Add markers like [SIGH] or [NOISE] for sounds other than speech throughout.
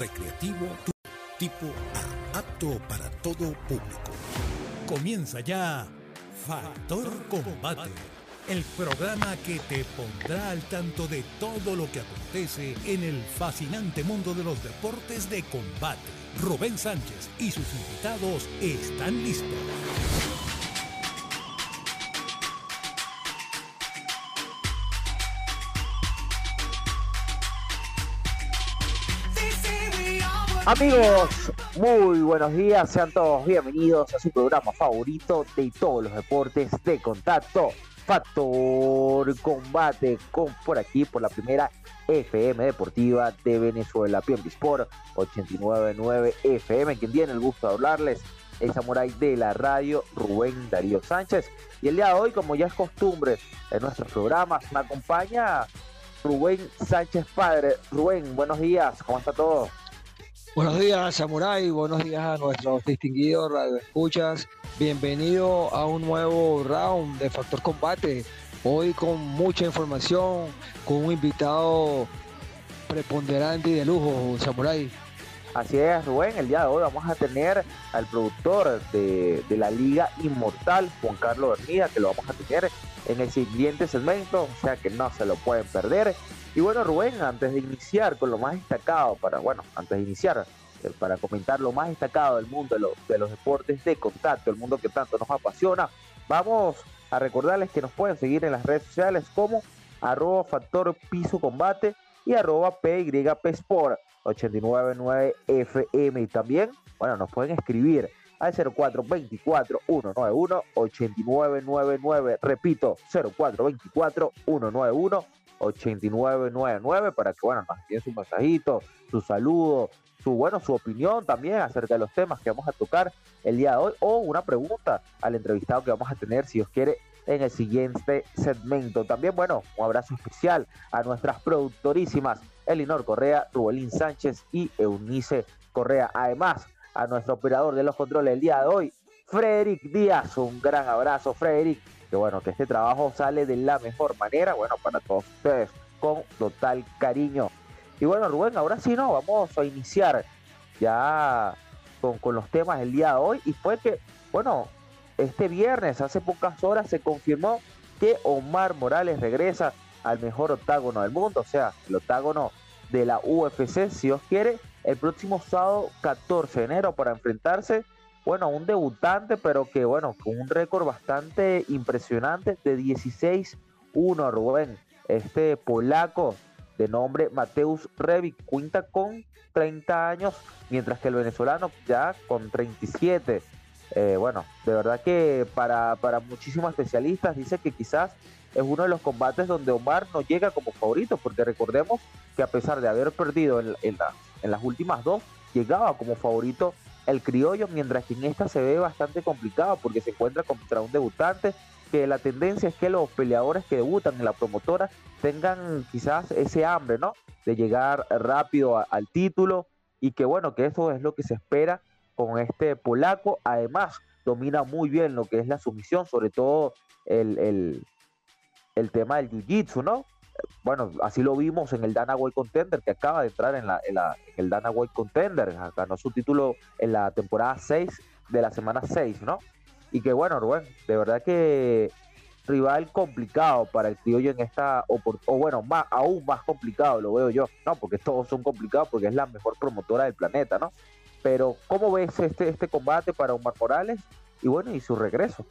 recreativo tipo A, para todo público. Comienza ya Factor Combate, el programa que te pondrá al tanto de todo lo que acontece en el fascinante mundo de los deportes de combate. Rubén Sánchez y sus invitados están listos. Amigos, muy buenos días, sean todos bienvenidos a su programa favorito de todos los deportes de contacto, Factor Combate, con por aquí, por la primera FM Deportiva de Venezuela, Sport 899 FM, quien tiene el gusto de hablarles, el Samurai de la radio, Rubén Darío Sánchez, y el día de hoy, como ya es costumbre en nuestros programas, me acompaña Rubén Sánchez Padre. Rubén, buenos días, ¿cómo está todo? Buenos días, Samurai. Buenos días a nuestros distinguidos radioescuchas. Bienvenido a un nuevo round de Factor Combate. Hoy con mucha información, con un invitado preponderante y de lujo, Samurai. Así es, Rubén. El día de hoy vamos a tener al productor de, de la Liga Inmortal, Juan Carlos Bernida, que lo vamos a tener en el siguiente segmento, o sea que no se lo pueden perder. Y bueno, Rubén, antes de iniciar con lo más destacado, para, bueno, antes de iniciar, eh, para comentar lo más destacado del mundo de, de los deportes de contacto, el mundo que tanto nos apasiona, vamos a recordarles que nos pueden seguir en las redes sociales como arroba factor piso combate y arroba PYP Sport 899 FM. Y también, bueno, nos pueden escribir al 0424-191-8999. Repito, 0424-191-8999 para que, bueno, nos envíen su mensajito, su saludo, su, bueno, su opinión también acerca de los temas que vamos a tocar el día de hoy o una pregunta al entrevistado que vamos a tener, si os quiere, en el siguiente segmento. También, bueno, un abrazo especial a nuestras productorísimas Elinor Correa, Rubelín Sánchez y Eunice Correa. Además, a nuestro operador de los controles el día de hoy, Frederick Díaz. Un gran abrazo, Frederick. Que bueno, que este trabajo sale de la mejor manera, bueno, para todos ustedes, con total cariño. Y bueno, Rubén, ahora sí no, vamos a iniciar ya con, con los temas del día de hoy. Y fue que, bueno, este viernes, hace pocas horas, se confirmó que Omar Morales regresa al mejor octágono del mundo, o sea, el octágono de la UFC, si Dios quiere, el próximo sábado 14 de enero para enfrentarse, bueno, un debutante, pero que, bueno, con un récord bastante impresionante de 16-1, Rubén. Este polaco de nombre Mateus Revic cuenta con 30 años, mientras que el venezolano ya con 37. Eh, bueno, de verdad que para, para muchísimos especialistas dice que quizás es uno de los combates donde Omar no llega como favorito, porque recordemos que a pesar de haber perdido en, la, en las últimas dos, llegaba como favorito el criollo, mientras que en esta se ve bastante complicado porque se encuentra contra un debutante, que la tendencia es que los peleadores que debutan en la promotora tengan quizás ese hambre, ¿no? De llegar rápido al título y que bueno, que eso es lo que se espera con este polaco. Además, domina muy bien lo que es la sumisión, sobre todo el, el, el tema del jiu-jitsu, ¿no? Bueno, así lo vimos en el Dana White Contender, que acaba de entrar en, la, en, el Dana White Contender, ganó su título en la temporada 6 de la semana 6, ¿no? Y que bueno, Rubén, de verdad que rival complicado para el criollo en esta, o, o bueno, más, aún más complicado lo veo yo, ¿no? Porque todos son complicados porque es la mejor promotora del planeta, ¿no? Pero, ¿cómo ves este, este combate para Omar Morales? Y bueno, y su regreso.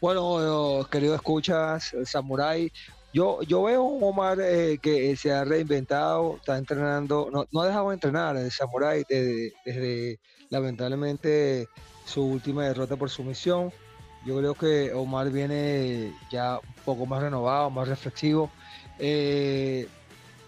Bueno, querido escuchas, Samurai, yo, yo veo un Omar eh, que se ha reinventado, está entrenando, no, no ha dejado de entrenar el Samurai desde, desde, lamentablemente su última derrota por sumisión. Yo creo que Omar viene ya un poco más renovado, más reflexivo. Eh,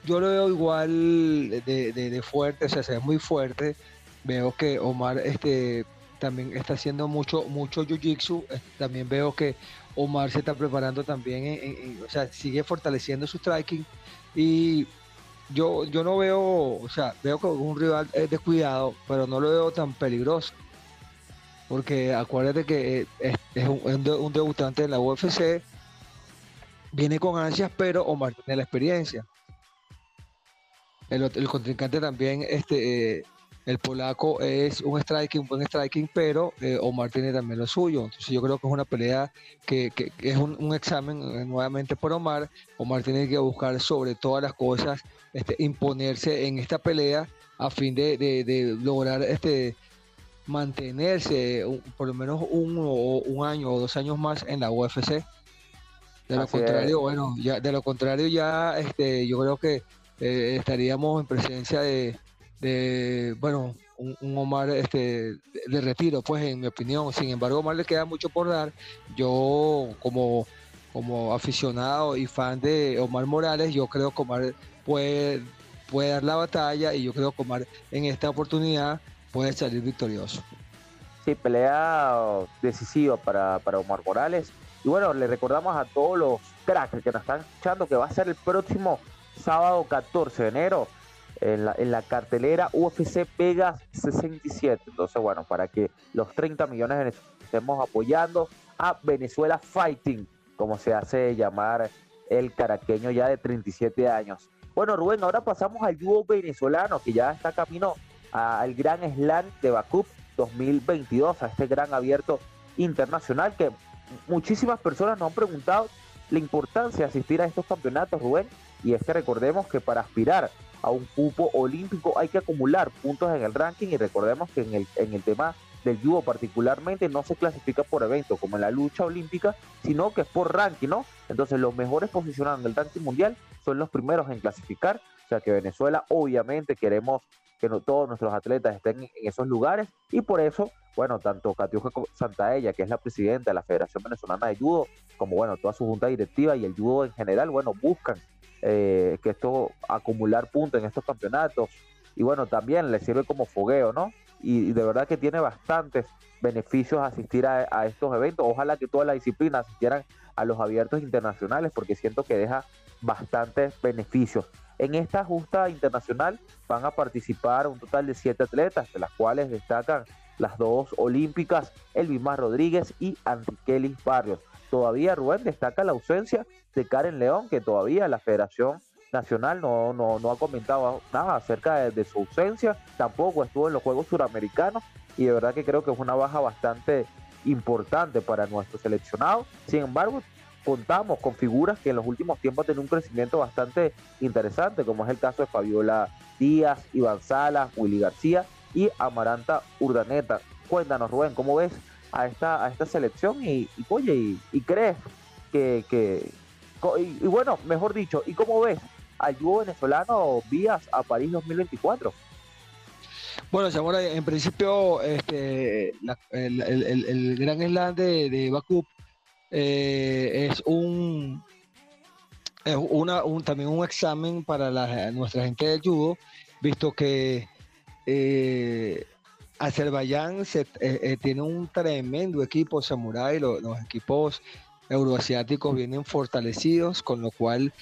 yo lo veo igual de, de, de, fuerte, o sea, se ve muy fuerte. Veo que Omar este, también está haciendo mucho, mucho jiu-jitsu. También veo que Omar se está preparando también, en, o sea, sigue fortaleciendo su striking. Y yo, yo no veo, o sea, veo que un rival es descuidado, pero no lo veo tan peligroso. Porque acuérdate que es, es un, debutante en la UFC, viene con ansias, pero Omar tiene la experiencia. el, contrincante también, este, el polaco es un striking, un buen striking, pero Omar tiene también lo suyo. Entonces yo creo que es una pelea que, es un, examen nuevamente por Omar. Omar tiene que buscar sobre todas las cosas este, imponerse en esta pelea a fin de, de lograr este mantenerse por lo menos un, un año o dos años más en la UFC. De lo contrario, bueno, ya de lo contrario ya este, yo creo que eh, estaríamos en presencia de, de bueno, un, Omar este, de retiro, pues en mi opinión. Sin embargo, Omar le queda mucho por dar. Yo como, como aficionado y fan de Omar Morales, yo creo que Omar puede, puede dar la batalla y yo creo que Omar en esta oportunidad puede salir victorioso. Sí, pelea decisiva para, para Omar Morales. Y bueno, le recordamos a todos los cracks que nos están escuchando que va a ser el próximo sábado 14 de enero en la, en la cartelera UFC Vegas 67. Entonces, bueno, para que los 30 millones estemos apoyando a Venezuela Fighting, como se hace llamar el caraqueño ya de 37 años. Bueno, Rubén, ahora pasamos al judo venezolano que ya está camino al Gran Slam de Bakú 2022, a este gran abierto internacional que muchísimas personas nos han preguntado la importancia de asistir a estos campeonatos, Rubén, y es que recordemos que para aspirar a un cupo olímpico hay que acumular puntos en el ranking y recordemos que en el, en el tema del judo particularmente no se clasifica por evento como en la lucha olímpica, sino que es por ranking, ¿no? Entonces los mejores posicionados en el ranking mundial son los primeros en clasificar, o sea que Venezuela obviamente queremos que todos nuestros atletas estén en esos lugares y por eso, bueno, tanto Catiuja Santaella, que es la presidenta de la Federación Venezolana de Judo, como bueno, toda su junta directiva y el judo en general, bueno, buscan eh, que esto acumular puntos en estos campeonatos y bueno, también le sirve como fogueo, ¿no? Y, de verdad que tiene bastantes beneficios asistir a, a estos eventos. Ojalá que todas las disciplinas asistieran a los abiertos internacionales porque siento que deja bastantes beneficios. En esta justa internacional van a participar un total de siete atletas, de las cuales destacan las dos olímpicas, Elvimar Rodríguez y Antiquelis Barrios. Todavía Rubén destaca la ausencia de Karen León, que todavía la Federación Nacional no, no, ha comentado nada acerca de, su ausencia, tampoco estuvo en los Juegos Suramericanos y de verdad que creo que es una baja bastante importante para nuestro seleccionado. Sin embargo, contamos con figuras que en los últimos tiempos tenido un crecimiento bastante interesante, como es el caso de Fabiola Díaz, Iván Salas, Willy García y Amaranta Urdaneta. Cuéntanos, Rubén, ¿cómo ves a esta, a esta selección? Y, oye, y, crees que, y, bueno, mejor dicho, ¿y cómo ves al judo venezolano vías a París 2024? Bueno, en principio este, el, Gran Slam de, de Bakú eh, es un, es una, un, también un examen para la, nuestra gente de judo, visto que eh, Azerbaiyán se, eh, tiene un tremendo equipo samurai, los equipos euroasiáticos vienen fortalecidos, con lo cual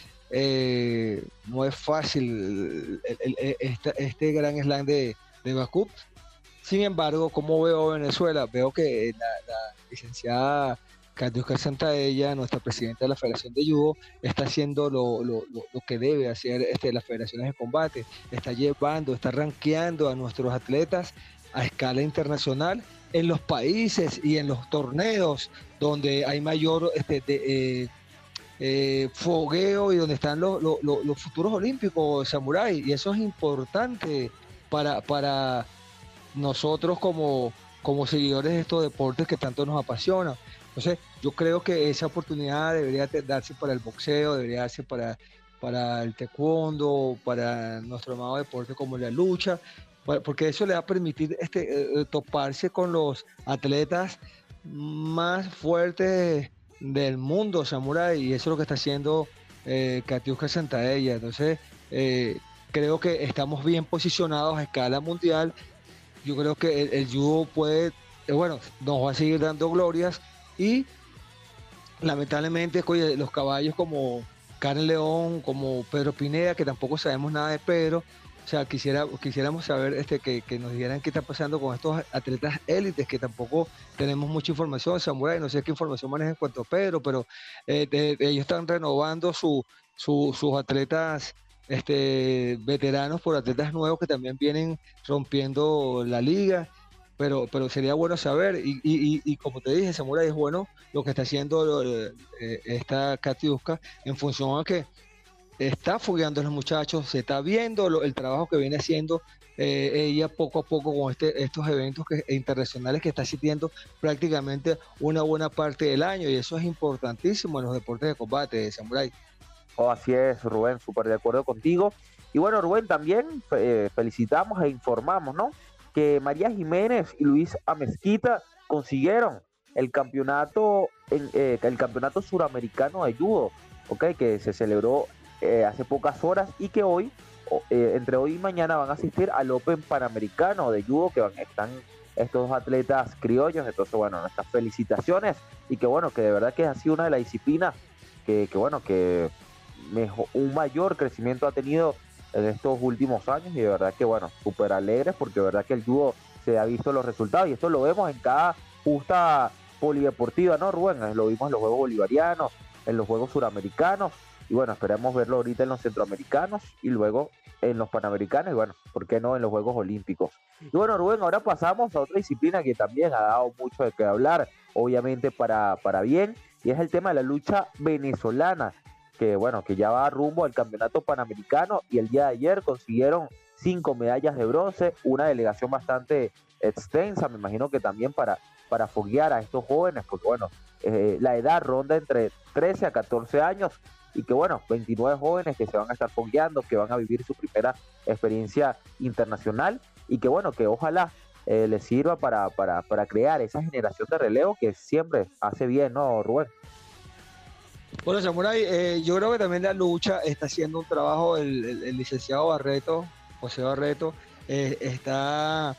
no es fácil este, gran slam de, de Bakú. Sin embargo, como veo Venezuela, veo que la licenciada Santa Santaella, nuestra presidenta de la Federación de Judo, está haciendo lo, que debe hacer este, las federaciones de combate. Está llevando, está rankeando a nuestros atletas a escala internacional en los países y en los torneos donde hay mayor este, eh, eh, fogueo y donde están los, futuros olímpicos samurai. Y eso es importante para, para nosotros como, como seguidores de estos deportes que tanto nos apasionan. Entonces, yo creo que esa oportunidad debería darse para el boxeo, debería darse para, para el taekwondo, para nuestro amado deporte como la lucha, porque eso le va a permitir este, eh, eh, toparse con los atletas más fuertes del mundo samurai y eso es lo que está haciendo eh, Katiuska Santaella. Entonces, eh, creo que estamos bien posicionados a escala mundial. Yo creo que el, el judo puede, bueno, nos va a seguir dando glorias y lamentablemente, los caballos como Karen León, como Pedro Pineda, que tampoco sabemos nada de Pedro, o sea, quisiera, quisiéramos saber este, que, nos dijeran qué está pasando con estos atletas élites, que tampoco tenemos mucha información. Samurai, no sé qué información maneja en cuanto a Pedro, pero eh, ellos están renovando sus atletas este, veteranos por atletas nuevos que también vienen rompiendo la liga. Pero, pero sería bueno saber, y, y, como te dije, Samurai, es bueno lo que está haciendo eh, esta Katiuska en función a que está fogueando a los muchachos, se está viendo el trabajo que viene haciendo eh, ella poco a poco con este, estos eventos que, internacionales que está asistiendo prácticamente una buena parte del año y eso es importantísimo en los deportes de combate, Samurai. Oh, así es, Rubén, súper de acuerdo contigo. Y bueno, Rubén, también eh, felicitamos e informamos, ¿no? Que María Jiménez y Luis Amezquita consiguieron el campeonato, en, eh, el campeonato suramericano de judo, ¿ok? Que se celebró hace pocas horas y que hoy eh, entre hoy y mañana van a asistir al Open Panamericano de Judo, que van, están estos dos atletas criollos. Entonces, bueno, nuestras felicitaciones y que bueno, que de verdad que ha sido una de las disciplinas que, bueno, que mejor, un mayor crecimiento ha tenido en estos últimos años y de verdad que bueno, súper alegres porque de verdad que el judo se ha visto los resultados y esto lo vemos en cada justa polideportiva, ¿no, Rubén? Lo vimos en los Juegos Bolivarianos, en los Juegos Suramericanos y bueno, esperamos verlo ahorita en los centroamericanos y luego en los panamericanos y bueno, ¿por qué no en los Juegos Olímpicos? Y bueno, Rubén, ahora pasamos a otra disciplina que también ha dado mucho de qué hablar, obviamente para, para bien, y es el tema de la lucha venezolana, que bueno, que ya va rumbo al campeonato panamericano y el día de ayer consiguieron cinco medallas de bronce, una delegación bastante extensa, me imagino que también para, para foguear a estos jóvenes, porque bueno, eh, la edad ronda entre 13 a 14 años y que bueno, 29 jóvenes que se van a estar fogueando, que van a vivir su primera experiencia internacional y que bueno, que ojalá eh, les sirva para, para, para crear esa generación de relevo que siempre hace bien, ¿no, Rubén? Bueno, Samurai, eh, yo creo que también la lucha está haciendo un trabajo, el, licenciado Barreto, José Barreto, eh, está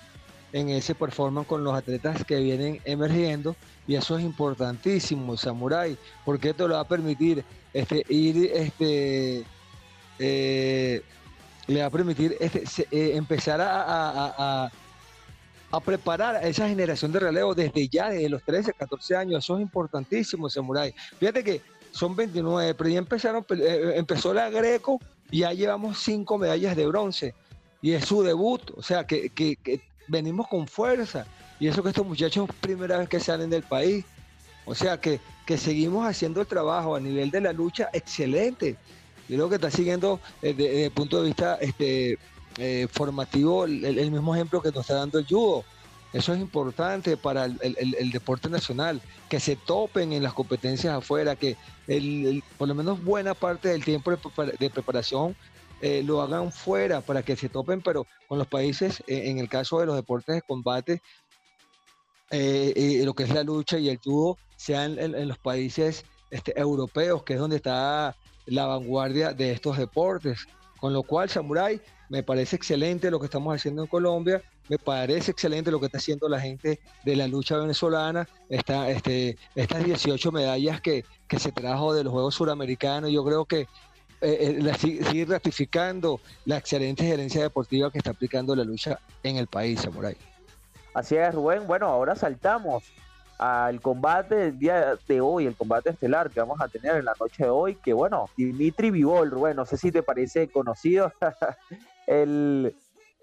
en ese performance con los atletas que vienen emergiendo y eso es importantísimo, Samurai, porque esto le va a permitir este, ir, este, eh, le va a permitir este, empezar a, a, preparar a esa generación de relevo desde ya, desde los 13, 14 años. Eso es importantísimo, Samurai. Fíjate que son 29, pero ya empezaron, eh, empezó la Greco y ya llevamos cinco medallas de bronce. Y es su debut, o sea que, que venimos con fuerza. Y eso que estos muchachos primera vez que salen del país. O sea que, que seguimos haciendo el trabajo a nivel de la lucha excelente. Yo creo que está siguiendo eh, desde, el punto de vista este, eh, formativo el, mismo ejemplo que nos está dando el judo. Eso es importante para el, deporte nacional, que se topen en las competencias afuera, que por lo menos buena parte del tiempo de, preparación eh, lo hagan fuera para que se topen, pero con los países, en el caso de los deportes de combate, eh, lo que es la lucha y el judo sean en, los países este, europeos, que es donde está la vanguardia de estos deportes. Con lo cual, Samurai, me parece excelente lo que estamos haciendo en Colombia, me parece excelente lo que está haciendo la gente de la lucha venezolana, está este, estas 18 medallas que, que se trajo de los Juegos Suramericanos, yo creo que eh, eh sigue ratificando la excelente gerencia deportiva que está aplicando la lucha en el país, Samurai. Así es, Rubén. Bueno, ahora saltamos al combate del día de hoy, el combate estelar que vamos a tener en la noche de hoy, que bueno, Dimitri Vivol, Rubén, no sé si te parece conocido, [LAUGHS] el,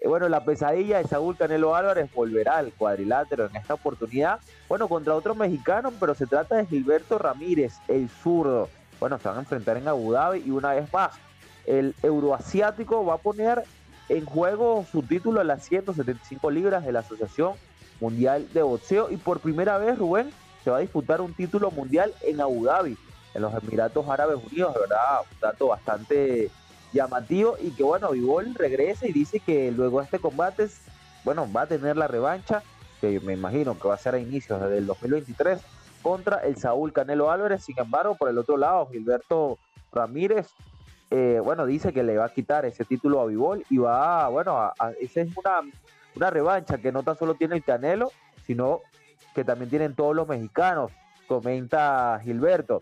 bueno, la pesadilla de Saúl Canelo Álvarez volverá al cuadrilátero en esta oportunidad, bueno, contra otro mexicano, pero se trata de Gilberto Ramírez, el zurdo, bueno, se van a enfrentar en Abu Dhabi y una vez más, el euroasiático va a poner en juego su título a las 175 libras de la Asociación Mundial de Boxeo. Y por primera vez Rubén se va a disputar un título mundial en Abu Dhabi, en los Emiratos Árabes Unidos, de verdad, un dato bastante llamativo y que bueno, Vivol regresa y dice que luego de este combate, bueno, va a tener la revancha, que me imagino que va a ser a inicios del 2023 contra el Saúl Canelo Álvarez, sin embargo, por el otro lado, Gilberto Ramírez eh, bueno, dice que le va a quitar ese título a Vivol y va, bueno, a, esa es una, una revancha que no tan solo tiene el Canelo, sino que también tienen todos los mexicanos, comenta Gilberto.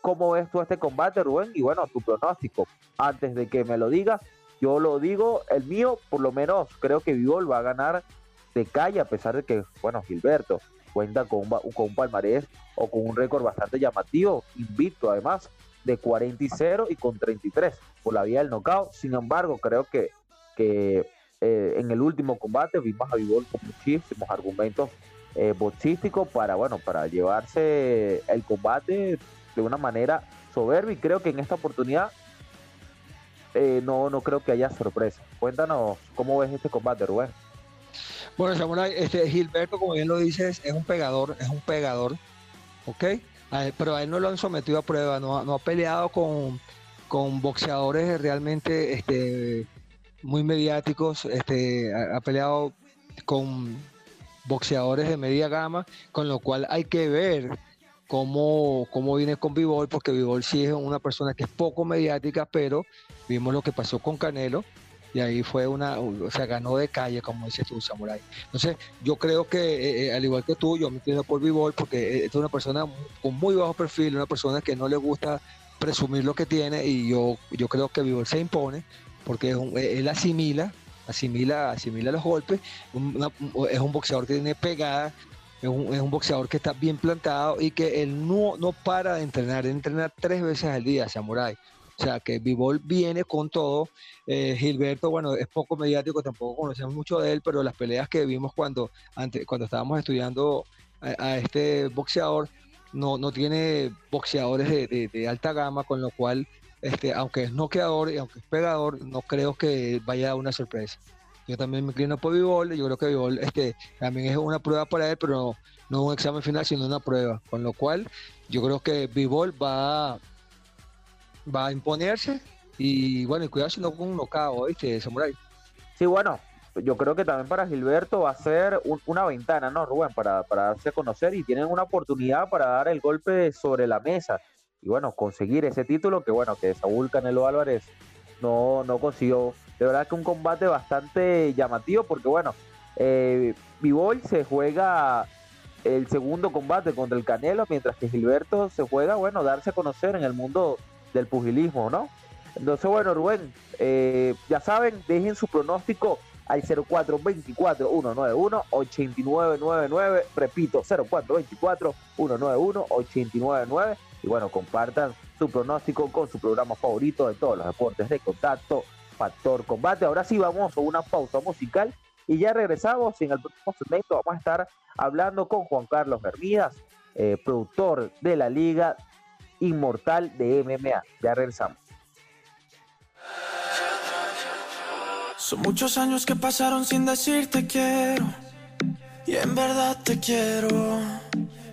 ¿Cómo ves tú este combate, Rubén? Y bueno, tu pronóstico. Antes de que me lo digas, yo lo digo, el mío, por lo menos, creo que Vivol va a ganar de calle, a pesar de que, bueno, Gilberto cuenta con un, con un palmarés o con un récord bastante llamativo, invicto además, de 40 y 0 y con 33 por la vía del knockout. Sin embargo, creo que, que eh, en el último combate vimos a Vivol con muchísimos argumentos eh, boxísticos para, bueno, para llevarse el combate de una manera soberbia y creo que en esta oportunidad eh, no, no creo que haya sorpresa. Cuéntanos cómo ves este combate, Rubén. Bueno, Samurai, este Gilberto, como bien lo dices, es un pegador, es un pegador, ¿ok? pero a él no lo han sometido a prueba, no, ha peleado con, con, boxeadores realmente este, muy mediáticos, este, ha, peleado con boxeadores de media gama, con lo cual hay que ver cómo, cómo viene con Vivol, porque Vivol sí es una persona que es poco mediática, pero vimos lo que pasó con Canelo, y ahí fue una, o sea, ganó de calle, como dices tú, Samurai. Entonces, yo creo que, eh, eh, al igual que tú, yo me entiendo por Vivol porque es una persona con muy bajo perfil, una persona que no le gusta presumir lo que tiene y yo, yo creo que Vivol se impone porque él asimila, asimila, asimila los golpes, es un boxeador que tiene pegada, es un, es un, boxeador que está bien plantado y que él no, no para de entrenar, él entrena tres veces al día, Samurai. O sea, que Vivol viene con todo. Eh, Gilberto, bueno, es poco mediático, tampoco conocemos mucho de él, pero las peleas que vimos cuando, antes, cuando estábamos estudiando a, este boxeador, no, no tiene boxeadores de, alta gama, con lo cual, este, aunque es noqueador y aunque es pegador, no creo que vaya a dar una sorpresa. Yo también me inclino por Vivol, yo creo que Vivol este, también es una prueba para él, pero no, no un examen final, sino una prueba. Con lo cual, yo creo que Vivol va, va a imponerse y bueno, cuidado si no con un knockout, ¿viste, Samurai? Sí, bueno, yo creo que también para Gilberto va a ser una ventana, ¿no, Rubén? Para, para darse a conocer y tienen una oportunidad para dar el golpe sobre la mesa y bueno, conseguir ese título que bueno, que Saúl Canelo Álvarez no, no consiguió. De verdad que un combate bastante llamativo porque bueno, eh, se juega el segundo combate contra el Canelo, mientras que Gilberto se juega, bueno, darse a conocer en el mundo del pugilismo, ¿no? Entonces, bueno, Rubén, eh, ya saben, dejen su pronóstico al 0424-191-8999, repito, 0424-191-899, y bueno, compartan su pronóstico con su programa favorito de todos los deportes de contacto, Factor Combate. Ahora sí vamos a una pausa musical y ya regresamos en el próximo segmento vamos a estar hablando con Juan Carlos Bermías, eh, productor de la Liga inmortal de MMA. Ya regresamos. Son muchos años que pasaron sin decirte quiero. Y en verdad te quiero.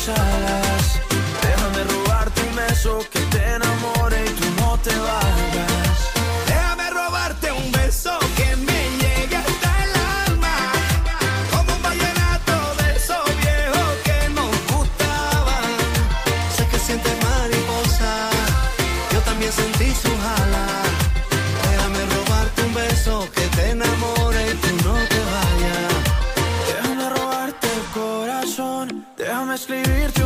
inshallah escribir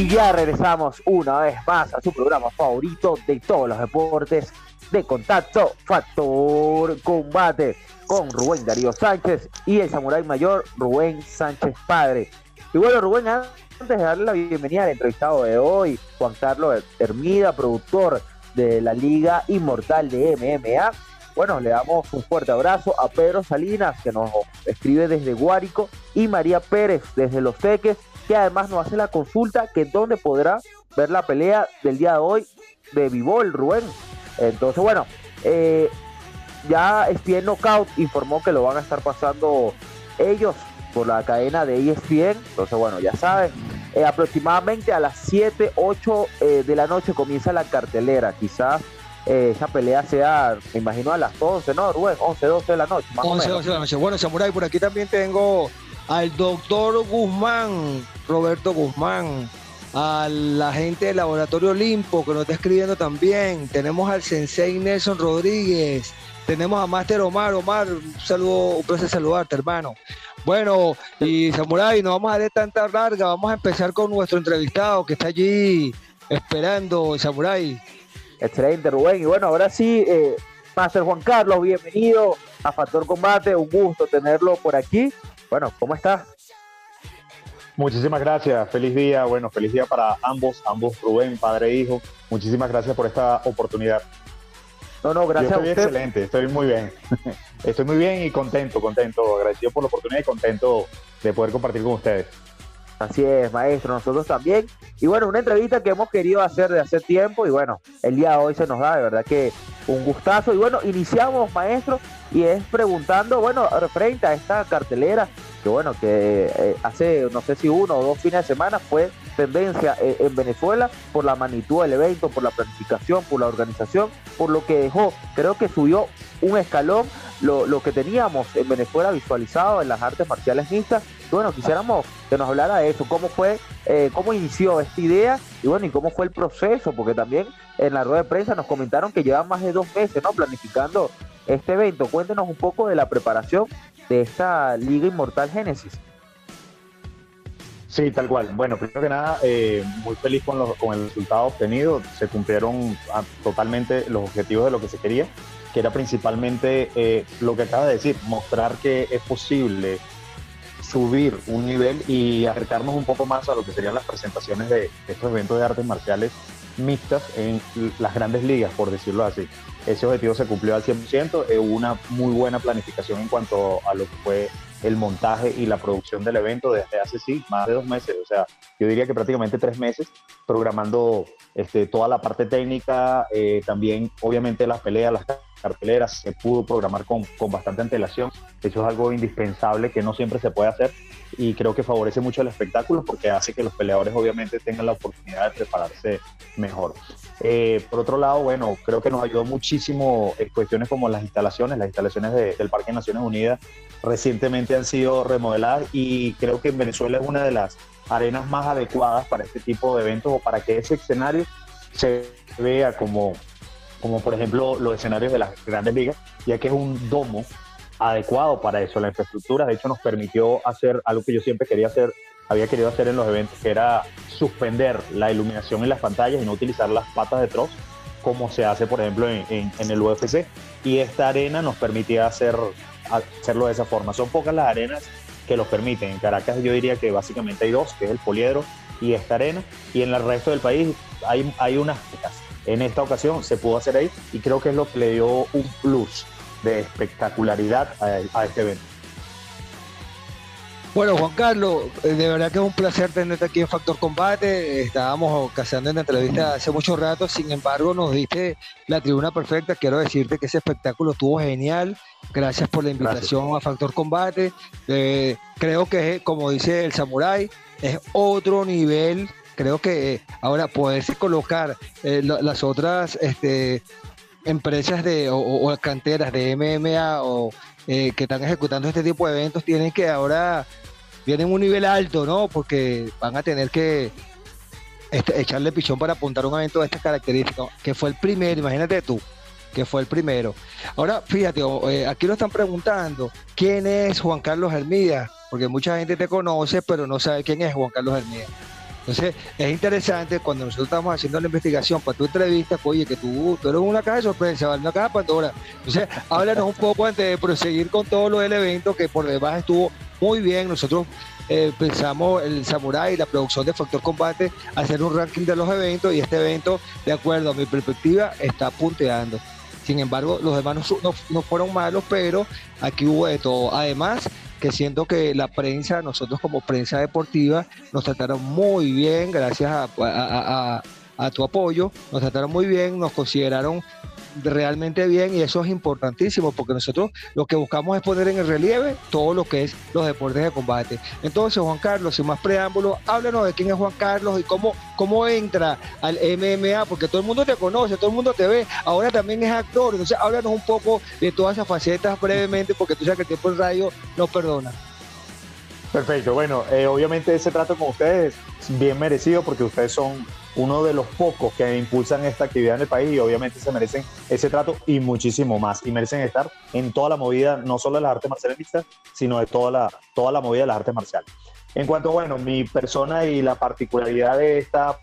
y ya regresamos una vez más a su programa favorito de todos los deportes de contacto, Factor Combate, con Rubén Darío Sánchez y el samurái mayor Rubén Sánchez Padre. Y bueno, Rubén, antes de darle la bienvenida al entrevistado de hoy, Juan Carlos Hermida, productor de la Liga Inmortal de MMA, bueno, le damos un fuerte abrazo a Pedro Salinas, que nos escribe desde Guárico, y María Pérez desde Los Teques, que además nos hace la consulta que dónde podrá ver la pelea del día de hoy de Vivol, Rubén. Entonces, bueno, eh, ya ESPN Knockout informó que lo van a estar pasando ellos por la cadena de ESPN. Entonces, bueno, ya saben, eh, aproximadamente a las 7, 8 eh, de la noche comienza la cartelera. Quizás esa pelea sea, me imagino, a las 11, ¿no, Rubén? 11, 12 de la noche. Más 11, 12 de la noche. Bueno, Samurai, por aquí también tengo al doctor Guzmán, Roberto Guzmán, a la gente del Laboratorio Olimpo que nos está escribiendo también. Tenemos al Sensei Nelson Rodríguez. Tenemos a Master Omar. Omar, un saludo, un placer saludarte, hermano. Bueno, y Samurai, no vamos a dar tanta larga, vamos a empezar con nuestro entrevistado que está allí esperando, Samurai. Excelente, Rubén. Y bueno, ahora sí, eh, Master Juan Carlos, bienvenido a Factor Combate, un gusto tenerlo por aquí. Bueno, ¿cómo estás? Muchísimas gracias, feliz día, bueno, feliz día para ambos, ambos Rubén, padre e hijo. Muchísimas gracias por esta oportunidad. No, no, gracias estoy a usted. excelente, estoy muy bien. [LAUGHS] estoy muy bien y contento, contento, agradecido por la oportunidad y contento de poder compartir con ustedes. Así es, maestro, nosotros también. Y bueno, una entrevista que hemos querido hacer de hace tiempo y bueno, el día de hoy se nos da, de verdad que un gustazo. Y bueno, iniciamos, maestro, y es preguntando, bueno, frente a esta cartelera, que bueno, que eh, hace no sé si uno o dos fines de semana fue tendencia eh, en Venezuela por la magnitud del evento, por la planificación, por la organización, por lo que dejó, creo que subió un escalón lo, lo que teníamos en Venezuela visualizado en las artes marciales mixtas. Bueno, quisiéramos que nos hablara de eso, cómo fue, eh, cómo inició esta idea y bueno, y cómo fue el proceso, porque también en la rueda de prensa nos comentaron que llevan más de dos meses, ¿no? Planificando este evento. Cuéntenos un poco de la preparación de esta Liga Inmortal Génesis. Sí, tal cual. Bueno, primero que nada, eh, muy feliz con, los- con el resultado obtenido. Se cumplieron ah, totalmente los objetivos de lo que se quería, que era principalmente eh, lo que acaba de decir, mostrar que es posible subir un nivel y acercarnos un poco más a lo que serían las presentaciones de, estos eventos de artes marciales mixtas en las grandes ligas, por decirlo así. Ese objetivo se cumplió al 100%, eh, hubo una muy buena planificación en cuanto a lo que fue el montaje y la producción del evento desde hace sí, más de dos meses, o sea, yo diría que prácticamente tres meses, programando este, toda la parte técnica, eh, también obviamente las peleas, las carteleras, se pudo programar con, con bastante antelación, eso es algo indispensable que no siempre se puede hacer y creo que favorece mucho el espectáculo porque hace que los peleadores obviamente tengan la oportunidad de prepararse mejor. Eh, por otro lado, bueno, creo que nos ayudó muchísimo en cuestiones como las instalaciones, las instalaciones de- del Parque Naciones Unidas recientemente han sido remodeladas y creo que en Venezuela es una de las arenas más adecuadas para este tipo de eventos o para que ese escenario se vea como, como por ejemplo los escenarios de las grandes ligas, ya que es un domo adecuado para eso. La infraestructura, de hecho, nos permitió hacer algo que yo siempre quería hacer, había querido hacer en los eventos, que era suspender la iluminación en las pantallas y no utilizar las patas de troz, como se hace, por ejemplo, en, el UFC. Y esta arena nos permitía hacer, hacerlo de esa forma. Son pocas las arenas que lo permiten. En Caracas yo diría que básicamente hay dos, que es el Poliedro y esta arena, y en el resto del país hay, hay unas. En esta ocasión se pudo hacer ahí y creo que es lo que le dio un plus de espectacularidad a, a este evento. Bueno, Juan Carlos, eh, de verdad que es un placer tenerte aquí en Factor Combate. Estábamos cazando en la entrevista hace mucho rato, sin embargo, nos diste la tribuna perfecta. Quiero decirte que ese espectáculo estuvo genial. Gracias por la invitación a Factor Combate. Eh, creo que, como dice el Samurai, es otro nivel. Creo que eh, ahora poderse colocar eh, la- las otras este, empresas de, o, canteras de MMA o eh, que están ejecutando este tipo de eventos tienen que ahora vienen un nivel alto, ¿no? Porque van a tener que este, echarle pichón para apuntar un evento de estas características, que fue el primero, imagínate tú, que fue el primero. Ahora, fíjate, eh, aquí lo están preguntando, ¿quién es Juan Carlos Hermida? Porque mucha gente te conoce, pero no sabe quién es Juan Carlos Hermida. Entonces, es interesante cuando nosotros estamos haciendo la investigación para tu entrevista, pues, oye, que tú, tú eres una caja de sorpresa, una caja de Pandora. Entonces, [LAUGHS] háblanos un poco antes de proseguir con todo lo del evento, que por demás estuvo muy bien. Nosotros eh, pensamos el Samurai, la producción de Factor Combate, hacer un ranking de los eventos y este evento, de acuerdo a mi perspectiva, está punteando. Sin embargo, los demás no, no- no fueron malos, pero aquí hubo de todo. Además, que siento que la prensa, nosotros como prensa deportiva, nos trataron muy bien, gracias a- a- a tu apoyo, nos trataron muy bien, nos consideraron realmente bien y eso es importantísimo porque nosotros lo que buscamos es poner en el relieve todo lo que es los deportes de combate. Entonces, Juan Carlos, sin más preámbulos, háblanos de quién es Juan Carlos y cómo, cómo entra al MMA, porque todo el mundo te conoce, todo el mundo te ve, ahora también es actor, entonces háblanos un poco de todas esas facetas brevemente porque tú sabes que el tiempo en radio no perdona. Perfecto, bueno, eh, obviamente ese trato con ustedes es bien merecido porque ustedes son uno de los pocos que impulsan esta actividad en el país y obviamente se merecen ese trato y muchísimo más. Y merecen estar en toda la movida, no solo de las artes marciales mixtas, sino de toda la, toda la movida de las artes marciales. En cuanto, bueno, mi persona y la particularidad de esta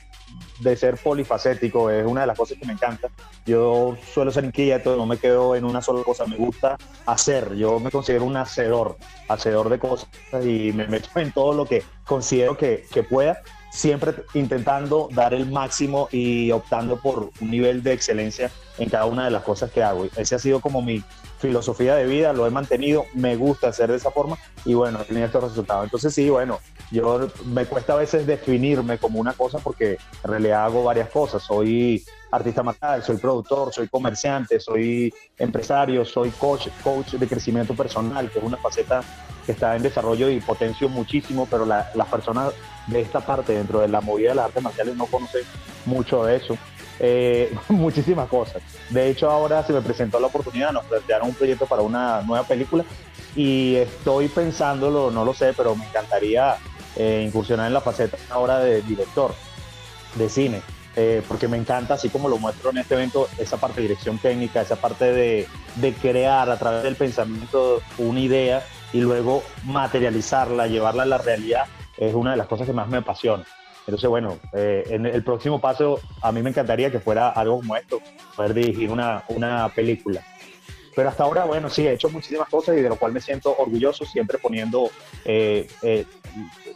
de ser polifacético es una de las cosas que me encanta. Yo suelo ser inquieto, no me quedo en una sola cosa, me gusta hacer. Yo me considero un hacedor, hacedor de cosas y me meto en todo lo que considero que, que pueda, siempre intentando dar el máximo y optando por un nivel de excelencia en cada una de las cosas que hago. Ese ha sido como mi filosofía de vida, lo he mantenido, me gusta hacer de esa forma y bueno, he tenido estos resultados. Entonces sí, bueno, yo me cuesta a veces definirme como una cosa porque en realidad hago varias cosas. Soy artista marcial, soy productor, soy comerciante, soy empresario, soy coach, coach de crecimiento personal, que es una faceta que está en desarrollo y potencio muchísimo, pero la- las personas de esta parte dentro de la movida de las artes marciales no conocen mucho de eso. Eh, [LAUGHS] muchísimas cosas. De hecho, ahora se me presentó la oportunidad, nos plantearon un proyecto para una nueva película y estoy pensándolo, no lo sé, pero me encantaría eh, incursionar en la faceta ahora de director de cine, eh, porque me encanta, así como lo muestro en este evento, esa parte de dirección técnica, esa parte de, crear a través del pensamiento una idea y luego materializarla, llevarla a la realidad, es una de las cosas que más me apasiona. Entonces, bueno, eh, en el próximo paso a mí me encantaría que fuera algo como esto, poder dirigir una película. Pero hasta ahora, bueno, sí, he hecho muchísimas cosas y de lo cual me siento orgulloso, siempre poniendo, eh, eh,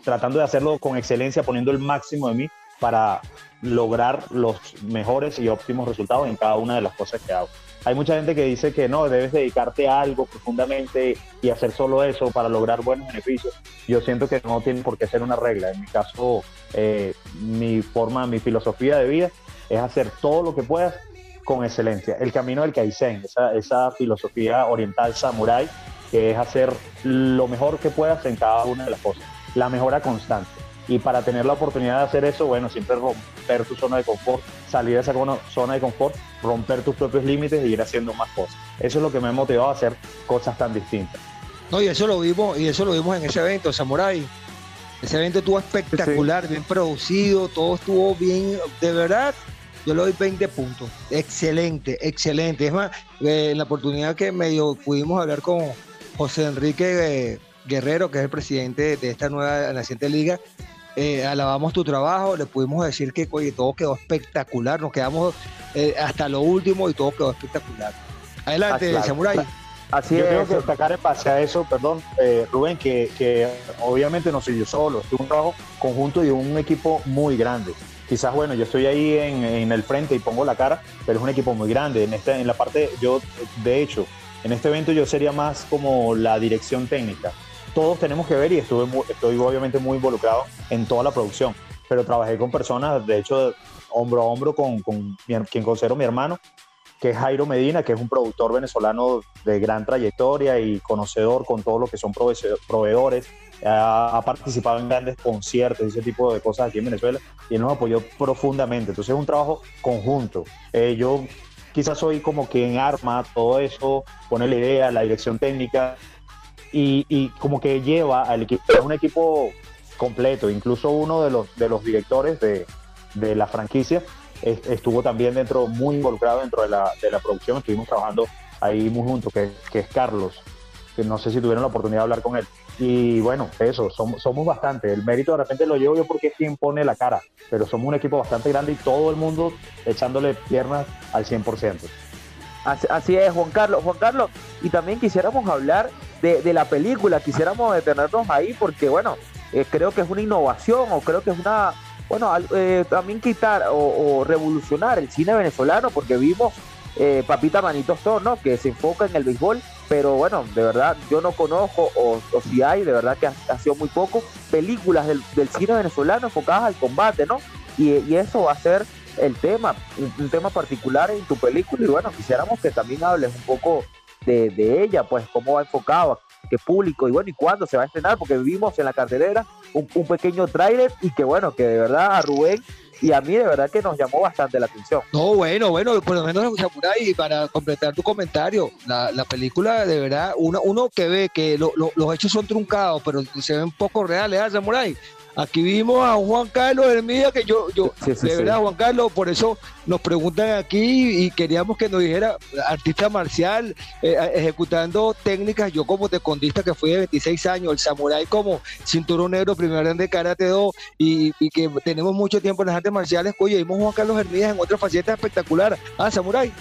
tratando de hacerlo con excelencia, poniendo el máximo de mí para lograr los mejores y óptimos resultados en cada una de las cosas que hago. Hay mucha gente que dice que no, debes dedicarte a algo profundamente y hacer solo eso para lograr buenos beneficios. Yo siento que no tiene por qué ser una regla. En mi caso, eh, mi forma, mi filosofía de vida es hacer todo lo que puedas con excelencia. El camino del Kaizen, esa, esa filosofía oriental samurái, que es hacer lo mejor que puedas en cada una de las cosas. La mejora constante. Y para tener la oportunidad de hacer eso, bueno, siempre romper tu zona de confort, salir de esa zona de confort, romper tus propios límites e ir haciendo más cosas. Eso es lo que me ha motivado a hacer cosas tan distintas. No, y eso lo vimos, y eso lo vimos en ese evento, Samurai. Ese evento estuvo espectacular, bien producido, todo estuvo bien, de verdad, yo le doy 20 puntos. Excelente, excelente. Es más, eh, en la oportunidad que medio pudimos hablar con José Enrique eh, Guerrero, que es el presidente de esta nueva naciente liga, eh, alabamos tu trabajo, le pudimos decir que oye, todo quedó espectacular, nos quedamos eh, hasta lo último y todo quedó espectacular. Adelante, Ah, claro. Samurai. Así yo tengo es. que destacar en base a eso, perdón, eh, Rubén, que, que obviamente no soy yo solo, es un trabajo conjunto y un equipo muy grande. Quizás, bueno, yo estoy ahí en, en el frente y pongo la cara, pero es un equipo muy grande. En, en la parte, yo, de hecho, en este evento yo sería más como la dirección técnica. Todos tenemos que ver y estuve muy- estoy obviamente muy involucrado en toda la producción, pero trabajé con personas, de hecho, hombro a hombro con, con mi quien considero mi hermano, que es Jairo Medina, que es un productor venezolano de gran trayectoria y conocedor con todo lo que son prove- proveedores. Ha, participado en grandes conciertos y ese tipo de cosas aquí en Venezuela y él nos apoyó profundamente. Entonces es un trabajo conjunto. Eh, yo quizás soy como quien arma todo eso, pone la idea, la dirección técnica y, y como que lleva al equipo. Es un equipo completo. Incluso uno de los, de los directores de, de la franquicia es- estuvo también dentro, muy involucrado dentro de la, de la producción. Estuvimos trabajando ahí muy juntos, que, que es Carlos. que no sé si tuvieron la oportunidad de hablar con él. Y bueno, eso, somos, somos bastante. El mérito de repente lo llevo yo porque es quien pone la cara, pero somos un equipo bastante grande y todo el mundo echándole piernas al 100%. Así, así es, Juan Carlos. Juan Carlos, y también quisiéramos hablar de, de la película, quisiéramos detenernos ahí porque, bueno, eh, creo que es una innovación o creo que es una, bueno, eh, también quitar o, revolucionar el cine venezolano porque vimos eh, Papita Manitos Thor, ¿no? Que se enfoca en el béisbol, pero bueno, de verdad yo no conozco o, o si hay, de verdad que ha, sido muy poco, películas del, del cine venezolano enfocadas al combate, ¿no? Y, y eso va a ser el tema, un, tema particular en tu película y bueno, quisiéramos que también hables un poco de, ella, pues cómo va enfocado, qué público y bueno, y cuándo se va a estrenar, porque vimos en la cartelera un, un pequeño tráiler y que bueno, que de verdad a Rubén y a mí de verdad que nos llamó bastante la atención. No, bueno, bueno, por lo menos Samurai, para completar tu comentario, la, la película de verdad, uno, uno que ve que lo- lo- los hechos son truncados, pero se ven poco reales, ¿ah, Samurai? Aquí vimos a Juan Carlos Hermida, que yo, yo, Sí, sí, de sí. verdad, Juan Carlos, por eso nos preguntan aquí y queríamos que nos dijera, artista marcial, eh, ejecutando técnicas, yo como tecondista que fui de 26 años, el Samurai como cinturón negro, primer de Karate 2, y, y que tenemos mucho tiempo en las artes marciales, oye, vimos a Juan Carlos Hermídez en otra faceta espectacular. Ah, Samurai.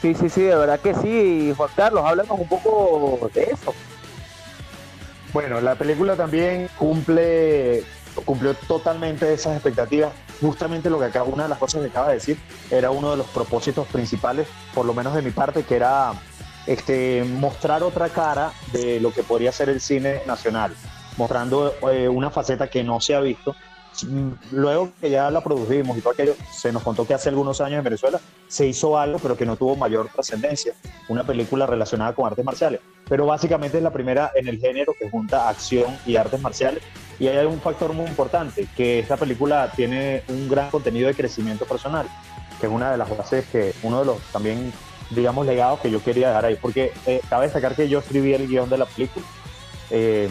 Sí, sí, sí, de verdad que sí, Juan Carlos, háblanos un poco de eso. Bueno, la película también cumple, cumplió totalmente esas expectativas. Justamente lo que acá, una de las cosas que acaba de decir, era uno de los propósitos principales, por lo menos de mi parte, que era este, mostrar otra cara de lo que podría ser el cine nacional, mostrando eh, una faceta que no se ha visto. Luego que ya la produjimos y todo aquello, se nos contó que hace algunos años en Venezuela se hizo algo, pero que no tuvo mayor trascendencia, una película relacionada con artes marciales pero básicamente es la primera en el género que junta acción y artes marciales. Y hay un factor muy importante, que esta película tiene un gran contenido de crecimiento personal, que es una de las bases que, uno de los también, digamos, legados que yo quería dejar ahí, porque eh, cabe destacar que yo escribí el guion de la película. Eh,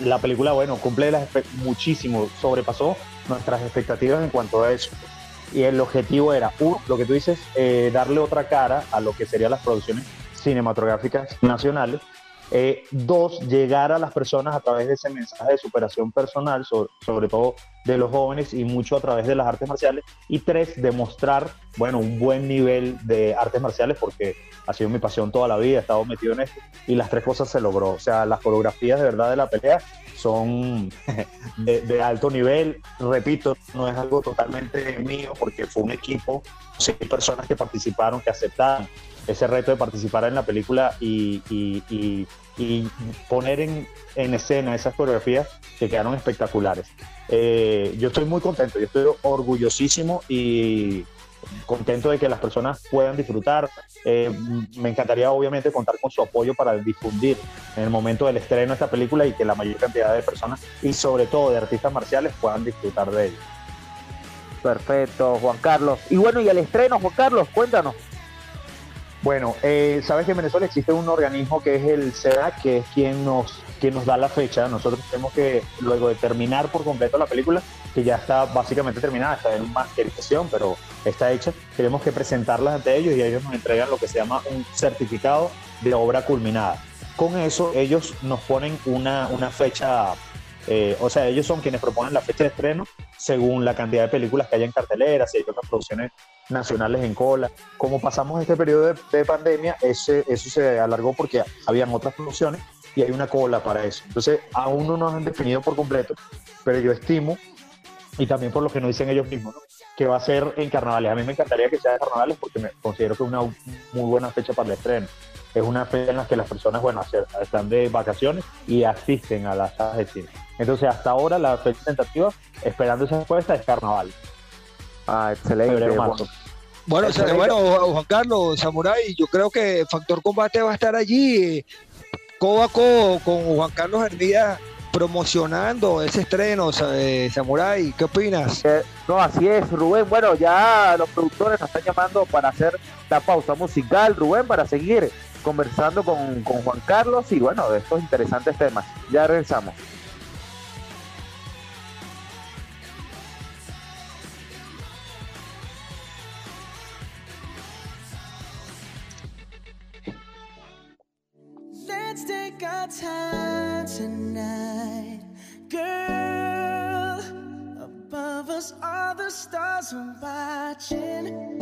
la película, bueno, cumple las muchísimo, sobrepasó nuestras expectativas en cuanto a eso. Y el objetivo era, uno, lo que tú dices, eh, darle otra cara a lo que serían las producciones cinematográficas nacionales. Eh, dos, llegar a las personas a través de ese mensaje de superación personal, sobre, todo de los jóvenes y mucho a través de las artes marciales. Y tres, demostrar, bueno, un buen nivel de artes marciales porque ha sido mi pasión toda la vida, he estado metido en esto y las tres cosas se logró. O sea, las coreografías de verdad de la pelea son [LAUGHS] de, alto nivel. Repito, no es algo totalmente mío porque fue un equipo, seis personas que participaron, que aceptaron ese reto de participar en la película y- y poner en, en escena esas coreografías que quedaron espectaculares. Eh, yo estoy muy contento, yo estoy orgullosísimo y contento de que las personas puedan disfrutar. Eh, me encantaría obviamente contar con su apoyo para difundir en el momento del estreno esta película y que la mayor cantidad de personas y sobre todo de artistas marciales puedan disfrutar de ella. Perfecto, Juan Carlos. Y bueno, y el estreno, Juan Carlos, cuéntanos. Bueno, eh, sabes que en Venezuela existe un organismo que es el SEDA, que es quien nos, quien nos da la fecha. Nosotros tenemos que, luego de terminar por completo la película, que ya está básicamente terminada, está en masterización, pero está hecha, tenemos que presentarla ante ellos y ellos nos entregan lo que se llama un certificado de obra culminada. Con eso ellos nos ponen una, una fecha, eh, o sea, ellos son quienes proponen la fecha de estreno según la cantidad de películas que hay en cartelera, si hay otras producciones nacionales en cola. Como pasamos este periodo de, de pandemia, ese, eso se alargó porque habían otras producciones y hay una cola para eso. Entonces, aún no nos han definido por completo, pero yo estimo, y también por lo que nos dicen ellos mismos, ¿no? que va a ser en carnavales. A mí me encantaría que sea en carnavales porque me considero que es una muy buena fecha para el estreno. Es una fecha en la que las personas, bueno, están de vacaciones y asisten a las salas de cine. Entonces, hasta ahora la fecha tentativa, esperando esa respuesta, es carnaval. Ah, excelente. Febrero, marzo. Bueno, Eso o sea, bueno, Juan Carlos, Samurai, yo creo que Factor Combate va a estar allí, eh, codo a codo con Juan Carlos Hermida promocionando ese estreno, eh, Samurai. ¿Qué opinas? Eh, no, así es, Rubén. Bueno, ya los productores nos están llamando para hacer la pausa musical, Rubén, para seguir conversando con, con Juan Carlos y bueno, de estos interesantes temas. Ya regresamos. got time tonight, girl. Above us, all the stars are watching.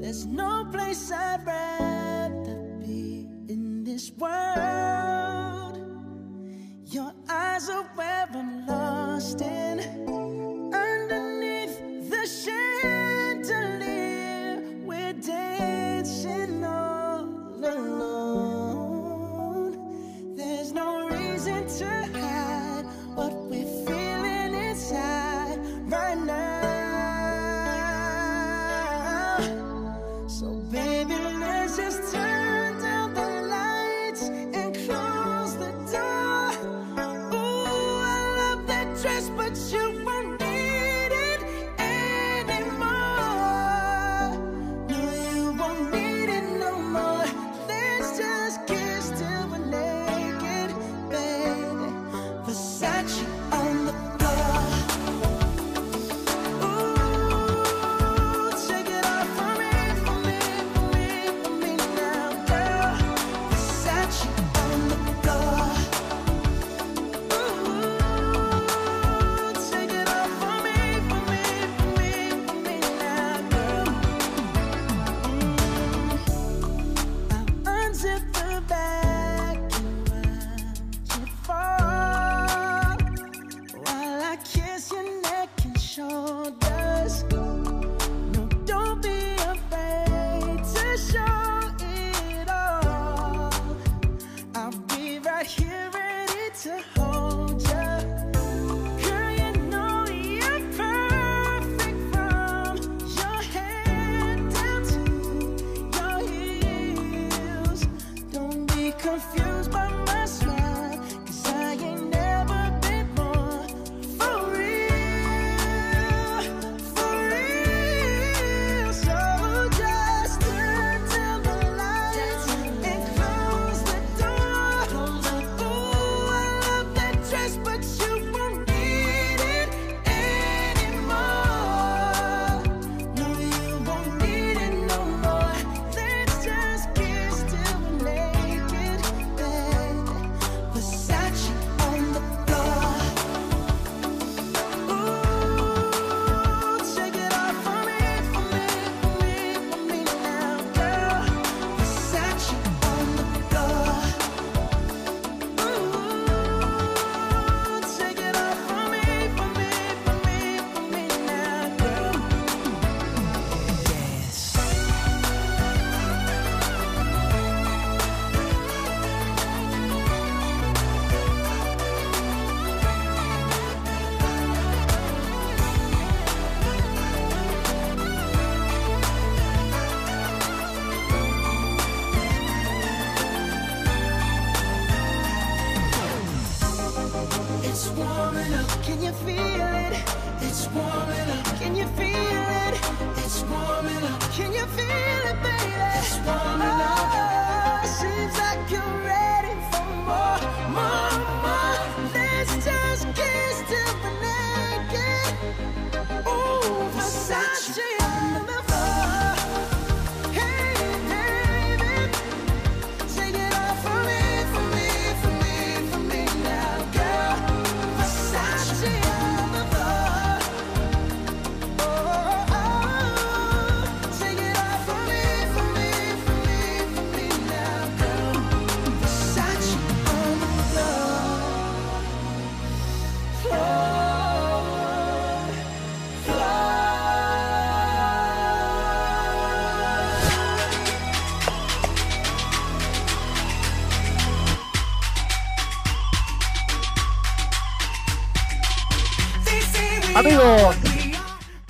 There's no place I'd rather be in this world. Your eyes are where I'm lost. in.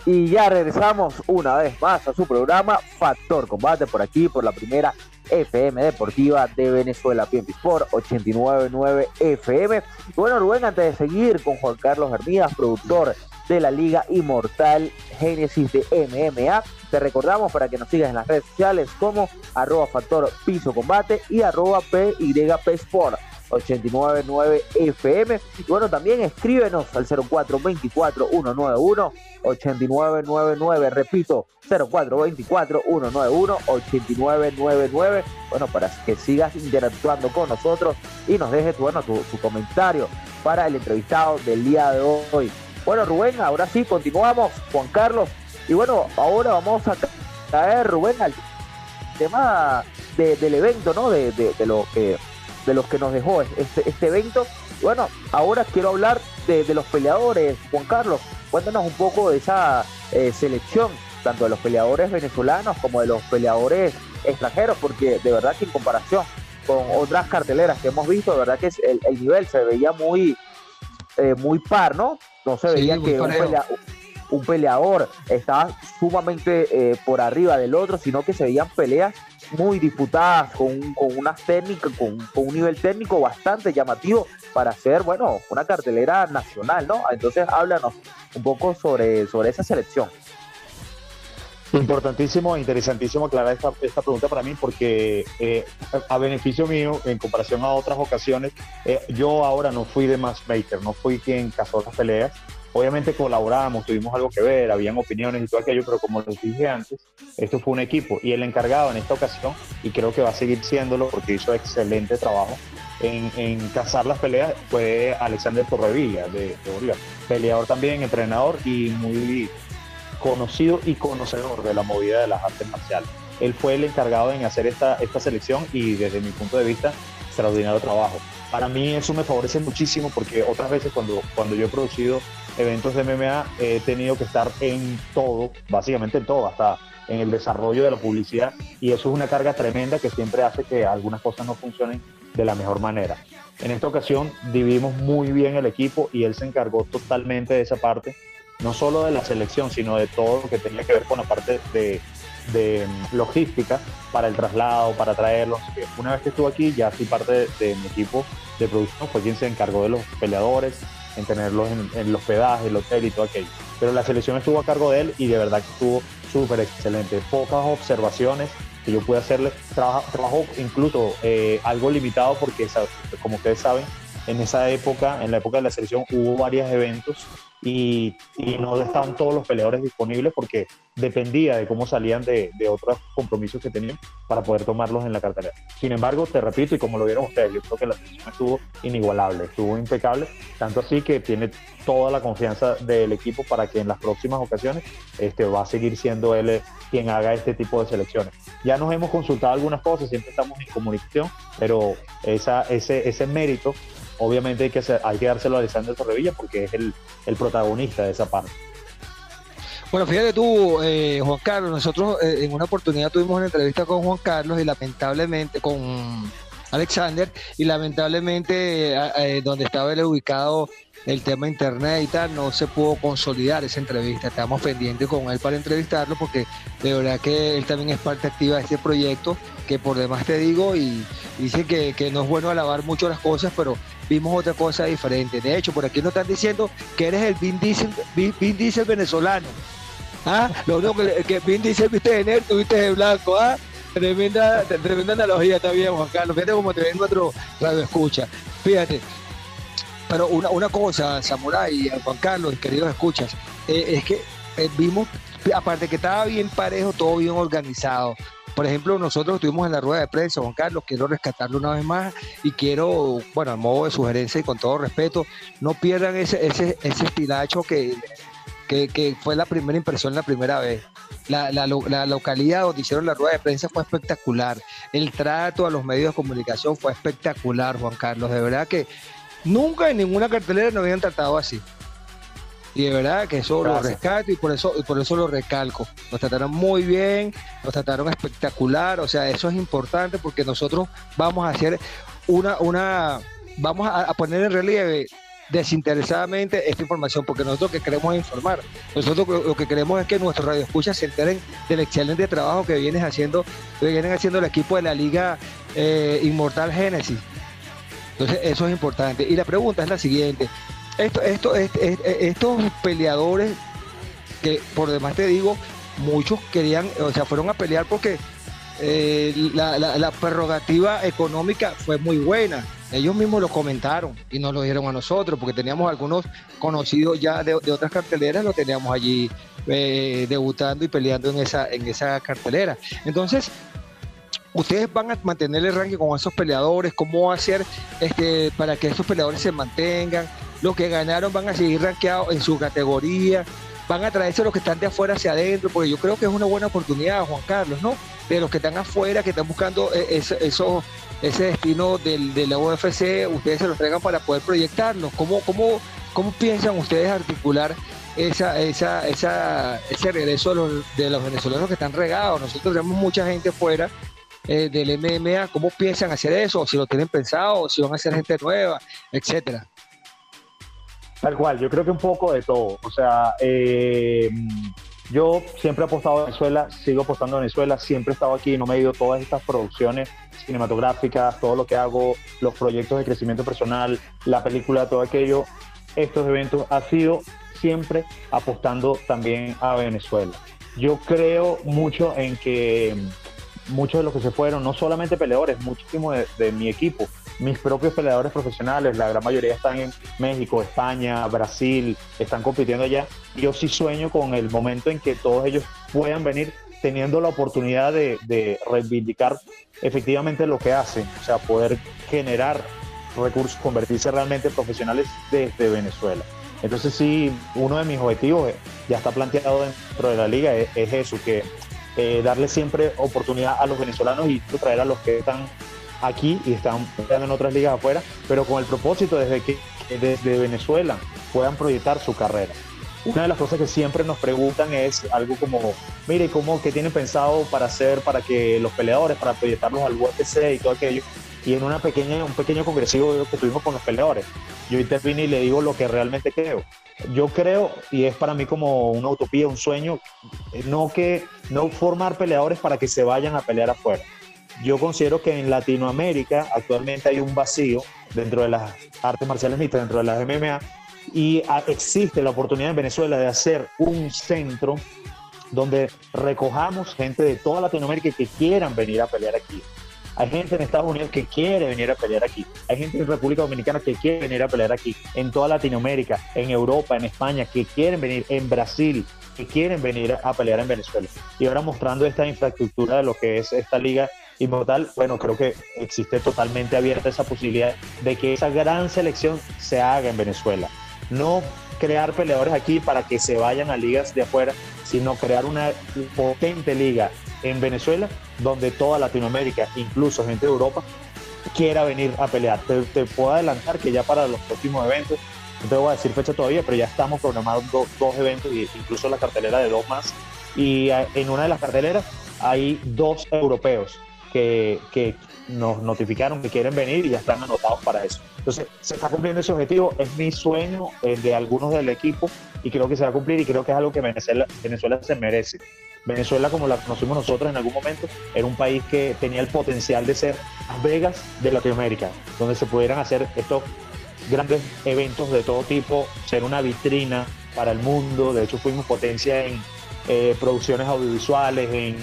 Y ya regresamos una vez más a su programa Factor Combate por aquí, por la primera FM Deportiva de Venezuela, PMP Sport 899 FM. Bueno, Rubén, antes de seguir con Juan Carlos Hermidas, productor de la Liga Inmortal Génesis de MMA, te recordamos para que nos sigas en las redes sociales como arroba factor piso combate y arroba PYP Sport. 899 FM. Y bueno, también escríbenos al 0424-191-8999. Repito, 0424-191-8999. Bueno, para que sigas interactuando con nosotros y nos dejes bueno, tu, comentario para el entrevistado del día de hoy. Bueno, Rubén, ahora sí, continuamos. Juan Carlos. Y bueno, ahora vamos a caer, Rubén, al tema de- del evento, ¿no? De, de lo que de los que nos dejó este, este evento. Bueno, ahora quiero hablar de, de los peleadores, Juan Carlos. Cuéntanos un poco de esa eh, selección, tanto de los peleadores venezolanos como de los peleadores extranjeros, porque de verdad que en comparación con otras carteleras que hemos visto, de verdad que es- el, el nivel se veía muy, eh, muy par, ¿no? No se veía que un, parejo. pelea- un peleador estaba sumamente eh, por arriba del otro, sino que se veían peleas muy disputadas, con, con unas técnicas, con, un nivel técnico bastante llamativo para hacer, bueno, una cartelera nacional, ¿no? Entonces háblanos un poco sobre, sobre esa selección. Importantísimo interesantísimo aclarar esta, pregunta para mí porque eh, a beneficio mío, en comparación a otras ocasiones, eh, yo ahora no fui de matchmaker, no fui quien cazó las peleas. Obviamente colaboramos, tuvimos algo que ver, habían opiniones y todo aquello, pero como les dije antes, esto fue un equipo y el encargado en esta ocasión, y creo que va a seguir siéndolo porque hizo excelente trabajo, en, en cazar las peleas fue Alexander Torrevilla de, de Bolívar, peleador también, entrenador y muy conocido y conocedor de la movida de las artes marciales. Él fue el encargado en hacer esta, esta selección y desde mi punto de vista, extraordinario trabajo. Para mí eso me favorece muchísimo porque otras veces cuando, cuando yo he producido eventos de MMA he tenido que estar en todo, básicamente en todo, hasta en el desarrollo de la publicidad y eso es una carga tremenda que siempre hace que algunas cosas no funcionen de la mejor manera. En esta ocasión dividimos muy bien el equipo y él se encargó totalmente de esa parte no solo de la selección, sino de todo lo que tenía que ver con la parte de, de mm, logística para el traslado, para traerlos. Una vez que estuve aquí, ya fui parte de, mi equipo de producción, fue quien se encargó de los peleadores, en tenerlos en, en el hospedaje, el hotel y todo aquello. Pero la selección estuvo a cargo de él y de verdad que estuvo súper excelente. Pocas observaciones que yo pude hacerle. Trabaja, trabajó incluso eh, algo limitado porque, como ustedes saben, en esa época, en la época de la selección, hubo varios eventos y, y no estaban todos los peleadores disponibles porque dependía de cómo salían de, otros compromisos que tenían para poder tomarlos en la cartelera. Sin embargo, te repito, y como lo vieron ustedes, yo creo que la selección estuvo inigualable, estuvo impecable, tanto así que tiene toda la confianza del equipo para que en las próximas ocasiones este, va a seguir siendo él eh, quien haga este tipo de selecciones. Ya nos hemos consultado algunas cosas, siempre estamos en comunicación, pero esa, ese, ese mérito obviamente hay que, hacer- hay que dárselo a Alexander Torrevilla porque es el, el protagonista de esa parte. Bueno, fíjate tú, eh, Juan Carlos, nosotros eh, en una oportunidad tuvimos una entrevista con Juan Carlos y lamentablemente con Alexander y lamentablemente eh, eh, donde estaba él ubicado el tema internet y tal, no se pudo consolidar esa entrevista. Estamos pendientes con él para entrevistarlo porque de verdad que él también es parte activa de este proyecto que por demás te digo y dice que, que no es bueno alabar mucho las cosas, pero vimos otra cosa diferente. De hecho, por aquí nos están diciendo que eres el Vin Diesel, Vin- Vin Diesel venezolano. ¿Ah? Lo único que, que Vin Diesel viste de negro, viste de blanco, ¿ah? Tremenda, tremenda analogía también, Juan Carlos. Fíjate cómo te ven nuestro radio escucha. Fíjate. Pero una, una cosa, Samurai Juan Carlos, queridos escuchas, eh, es que eh, vimos, aparte que estaba bien parejo, todo bien organizado. Por ejemplo, nosotros estuvimos en la rueda de prensa, Juan Carlos, quiero rescatarlo una vez más y quiero, bueno, a modo de sugerencia y con todo respeto, no pierdan ese, ese, ese estilacho que, que, fue la primera impresión la primera vez. La, la, la localidad donde hicieron la rueda de prensa fue espectacular. El trato a los medios de comunicación fue espectacular, Juan Carlos. De verdad que nunca en ninguna cartelera nos habían tratado así. Y de verdad que eso lo rescato y por eso, y por eso lo recalco. Nos trataron muy bien, nos trataron espectacular, o sea, eso es importante porque nosotros vamos a hacer una, una, vamos a, a poner en relieve desinteresadamente esta información, porque nosotros lo que queremos es informar. Nosotros lo, lo que queremos es que nuestros radioescuchas se enteren del excelente trabajo que vienes haciendo, que vienen haciendo el equipo de la Liga eh, Inmortal Génesis. Entonces, eso es importante. Y la pregunta es la siguiente. Esto, esto, est- est- estos peleadores, que por demás te digo, muchos querían, o sea, fueron a pelear porque eh, la, la- la prerrogativa económica fue muy buena. ellos mismos lo comentaron y nos lo dijeron a nosotros, porque teníamos algunos conocidos ya de, de otras carteleras, lo teníamos allí eh, debutando y peleando en esa, en esa cartelera. Entonces, ustedes van a mantener el ranking con esos peleadores, cómo hacer este, para que esos peleadores se mantengan, los que ganaron van a seguir rankeados en su categoría, van a traerse los que están de afuera hacia adentro, porque yo creo que es una buena oportunidad, Juan Carlos, ¿no? De los que están afuera, que están buscando eh, ese, ese destino del, de la UFC, ustedes se los traigan para poder proyectarlos. ¿Cómo, cómo, cómo piensan ustedes articular esa, esa, esa, ese regreso de los, de los venezolanos que están regados? Nosotros tenemos mucha gente fuera eh, del MMA, ¿cómo piensan hacer eso? Si lo tienen pensado, si van a ser gente nueva, etcétera. Tal cual, yo creo que un poco de todo. O sea, eh, yo siempre he apostado a Venezuela, sigo apostando a Venezuela, siempre he estado aquí, no me he ido todas estas producciones cinematográficas, todo lo que hago, los proyectos de crecimiento personal, la película, todo aquello, estos eventos, ha sido siempre apostando también a Venezuela. Yo creo mucho en que muchos de los que se fueron, no solamente peleadores, muchísimos de, de mi equipo, mis propios peleadores profesionales, la gran mayoría están en México, España, Brasil, están compitiendo allá. Yo sí sueño con el momento en que todos ellos puedan venir teniendo la oportunidad de, de reivindicar efectivamente lo que hacen, o sea, poder generar recursos, convertirse realmente en profesionales desde Venezuela. Entonces sí, uno de mis objetivos eh, ya está planteado dentro de la liga es, es eso, que eh, darle siempre oportunidad a los venezolanos y traer a los que están aquí y están peleando en otras ligas afuera, pero con el propósito desde que que desde Venezuela puedan proyectar su carrera. Una de las cosas que siempre nos preguntan es algo como, mire, ¿cómo qué tienen pensado para hacer para que los peleadores, para proyectarlos al UFC y todo aquello? Y en una pequeña, un pequeño congresivo que tuvimos con los peleadores, yo intervine y le digo lo que realmente creo. Yo creo, y es para mí como una utopía, un sueño, no que no formar peleadores para que se vayan a pelear afuera. Yo considero que en Latinoamérica actualmente hay un vacío dentro de las artes marciales mixtas, dentro de las MMA, y existe la oportunidad en Venezuela de hacer un centro donde recojamos gente de toda Latinoamérica que quieran venir a pelear aquí. Hay gente en Estados Unidos que quiere venir a pelear aquí. Hay gente en República Dominicana que quiere venir a pelear aquí. En toda Latinoamérica, en Europa, en España, que quieren venir. En Brasil, que quieren venir a pelear en Venezuela. Y ahora mostrando esta infraestructura de lo que es esta liga inmortal, bueno, creo que existe totalmente abierta esa posibilidad de que esa gran selección se haga en Venezuela. No crear peleadores aquí para que se vayan a ligas de afuera, sino crear una potente liga en Venezuela donde toda Latinoamérica, incluso gente de Europa, quiera venir a pelear. Te, puedo adelantar que ya para los próximos eventos, no te voy a decir fecha todavía, pero ya estamos programando dos eventos y incluso la cartelera de dos más. Y eh, en una de las carteleras hay dos europeos que, que nos notificaron que quieren venir y ya están anotados para eso. Entonces, se está cumpliendo ese objetivo, es mi sueño, el de algunos del equipo, y creo que se va a cumplir y creo que es algo que Venezuela, Venezuela se merece. Venezuela, como la conocimos nosotros en algún momento, era un país que tenía el potencial de ser Las Vegas de Latinoamérica, donde se pudieran hacer estos grandes eventos de todo tipo, ser una vitrina para el mundo. De hecho, fuimos potencia en eh, producciones audiovisuales, en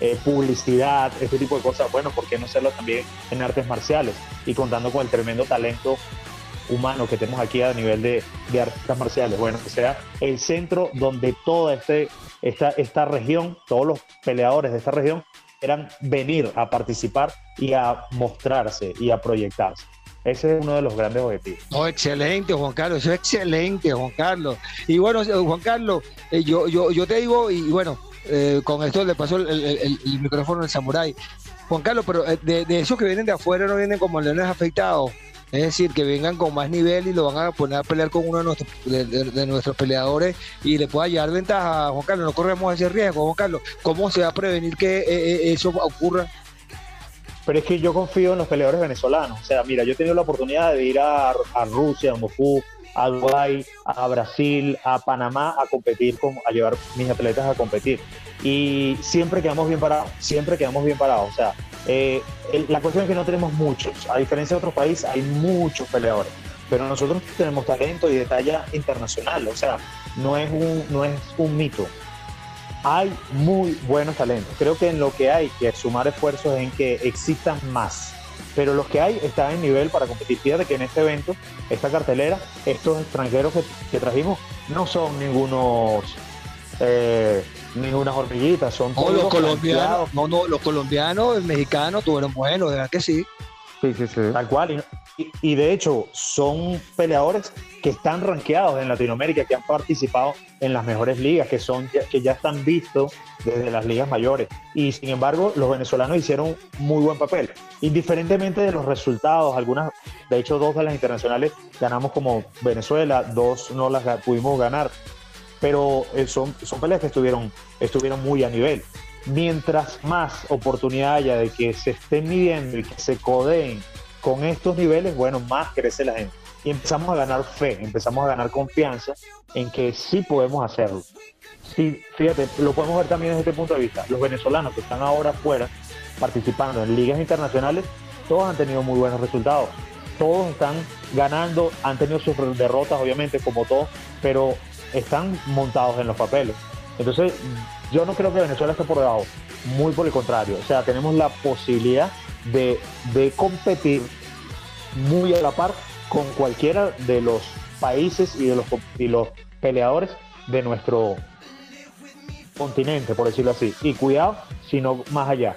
eh, publicidad, este tipo de cosas. Bueno, ¿por qué no hacerlo también en artes marciales? Y contando con el tremendo talento humano que tenemos aquí a nivel de, de artes marciales. Bueno, que sea el centro donde toda este, esta, esta región, todos los peleadores de esta región, quieran venir a participar y a mostrarse y a proyectarse. Ese es uno de los grandes objetivos. No, excelente, Juan Carlos, excelente, Juan Carlos. Y bueno, Juan Carlos, eh, yo, yo, yo te digo, y bueno, eh, con esto le pasó el, micrófono al samurái. Juan Carlos, pero eh, de, esos que vienen de afuera no vienen como leones afectados. Es decir, que vengan con más nivel y lo van a poner a pelear con uno de nuestros, de, nuestros peleadores y le pueda llevar ventaja. Juan Carlos, no corremos ese riesgo, Juan Carlos. ¿Cómo se va a prevenir que eh, eh, eso ocurra? Pero es que yo confío en los peleadores venezolanos. O sea, mira, yo he tenido la oportunidad de ir a, a Rusia, a Moscú, a Dubái, a Brasil, a Panamá a competir, con, a llevar mis atletas a competir. Y siempre quedamos bien parados, siempre quedamos bien parados. O sea, eh, la cuestión es que no tenemos muchos. A diferencia de otros países, hay muchos peleadores. Pero nosotros tenemos talento y de talla internacional. O sea, no es un, no es un mito hay muy buenos talentos. Creo que en lo que hay que sumar esfuerzos es en que existan más, pero los que hay están en nivel para competir. Fíjate que en este evento, esta cartelera, estos extranjeros que, que trajimos no son ningunos eh, ningunas hormiguitas, son No, todos los colombianos, no, no, los colombianos, el mexicano tuvieron buenos, de verdad que sí. Tal cual. Y, y- de hecho, son peleadores que están rankeados en Latinoamérica, que han participado en las mejores ligas, que, son, que ya están vistos desde las ligas mayores. Y sin embargo, los venezolanos hicieron muy buen papel. Indiferentemente de los resultados, algunas, de hecho, dos de las internacionales ganamos como Venezuela, dos no las pudimos ganar. Pero eh, son, son peleas que estuvieron, estuvieron muy a nivel. Mientras más oportunidad haya de que se estén midiendo y que se codeen con estos niveles, bueno, más crece la gente. Y empezamos a ganar fe, empezamos a ganar confianza en que sí podemos hacerlo. Sí, fíjate, lo podemos ver también desde este punto de vista. Los venezolanos que están ahora afuera participando en ligas internacionales, todos han tenido muy buenos resultados. Todos están ganando, han tenido sus derrotas, obviamente, como todos, pero están montados en los papeles. Entonces, yo no creo que Venezuela esté por debajo, muy por el contrario. O sea, tenemos la posibilidad de, de competir muy a la par con cualquiera de los países y de los, y los peleadores de nuestro continente, por decirlo así. Y cuidado, sino más allá.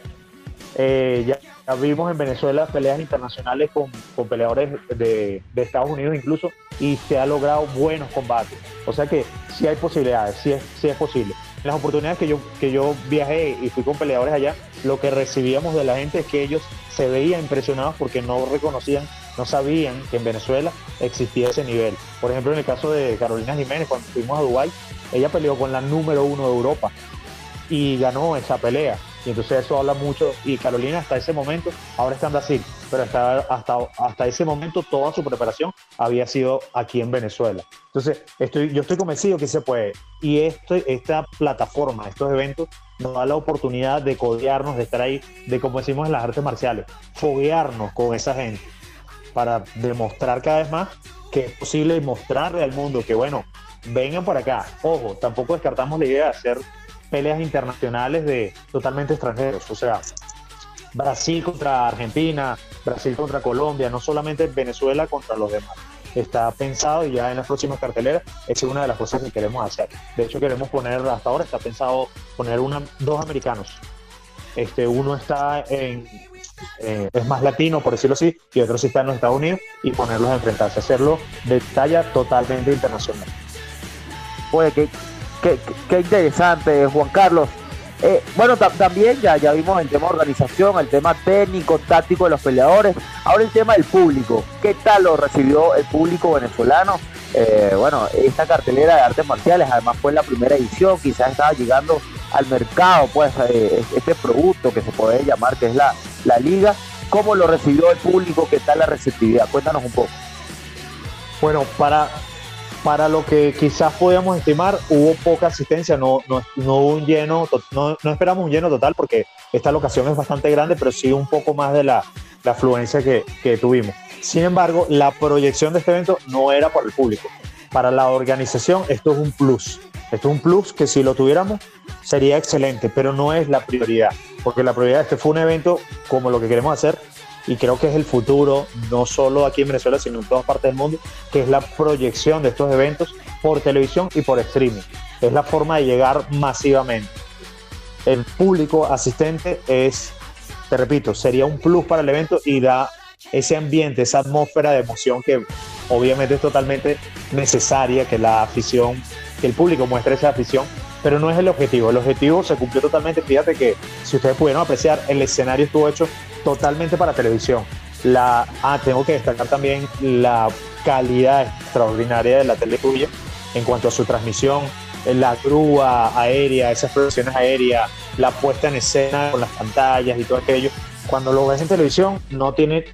Eh, ya, ya vimos en Venezuela peleas internacionales con, con peleadores de, de Estados Unidos incluso y se ha logrado buenos combates. O sea que sí hay posibilidades, sí es, sí es posible. Las oportunidades que yo, que yo viajé y fui con peleadores allá, lo que recibíamos de la gente es que ellos se veían impresionados porque no reconocían, no sabían que en Venezuela existía ese nivel. Por ejemplo, en el caso de Carolina Jiménez, cuando fuimos a Dubái, ella peleó con la número uno de Europa y ganó esa pelea. Y entonces eso habla mucho. Y Carolina hasta ese momento, ahora está en Brasil, pero hasta, hasta, hasta ese momento toda su preparación había sido aquí en Venezuela. Entonces estoy, yo estoy convencido que se puede. Y esta plataforma, estos eventos, nos da la oportunidad de codearnos, de estar ahí, de como decimos en las artes marciales, foguearnos con esa gente para demostrar cada vez más que es posible mostrarle al mundo que, bueno, vengan por acá. Ojo, tampoco descartamos la idea de hacer peleas internacionales de totalmente extranjeros. O sea, Brasil contra Argentina, Brasil contra Colombia, no solamente Venezuela contra los demás. Está pensado y ya en las próximas carteleras es una de las cosas que queremos hacer. De hecho, queremos poner, hasta ahora está pensado poner una, dos americanos. Este, uno está en, eh, es más latino, por decirlo así, y otro sí está en los Estados Unidos y ponerlos a enfrentarse, hacerlo de talla totalmente internacional. Oye, qué- qué interesante, Juan Carlos. Eh, bueno, ta- también ya, vimos el tema organización, el tema técnico, táctico de los peleadores. Ahora el tema del público. ¿Qué tal lo recibió el público venezolano? Eh, bueno, esta cartelera de artes marciales, además fue la primera edición, quizás estaba llegando al mercado, pues, eh, este producto que se puede llamar, que es la, la liga. ¿Cómo lo recibió el público? ¿Qué tal la receptividad? Cuéntanos un poco. Bueno, para, para lo que quizás podíamos estimar, hubo poca asistencia, no, no, no hubo un lleno, no, no esperamos un lleno total porque esta locación es bastante grande, pero sí un poco más de la, la afluencia que, que tuvimos. Sin embargo, la proyección de este evento no era para el público. Para la organización esto es un plus. Esto es un plus que si lo tuviéramos sería excelente, pero no es la prioridad, porque la prioridad este fue un evento como lo que queremos hacer y creo que es el futuro, no solo aquí en Venezuela, sino en todas partes del mundo, que es la proyección de estos eventos por televisión y por streaming. Es la forma de llegar masivamente. El público asistente es, te repito, sería un plus para el evento y da ese ambiente, esa atmósfera de emoción que obviamente es totalmente necesaria que la afición, que el público muestre esa afición, pero no es el objetivo. El objetivo se cumplió totalmente. Fíjate que si ustedes pudieron apreciar, el escenario estuvo hecho totalmente para televisión. La, ah, tengo que destacar también la calidad extraordinaria de la tele tuya en cuanto a su transmisión, la grúa aérea, esas producciones aéreas, la puesta en escena con las pantallas y todo aquello. Cuando lo ves en televisión, no tiene,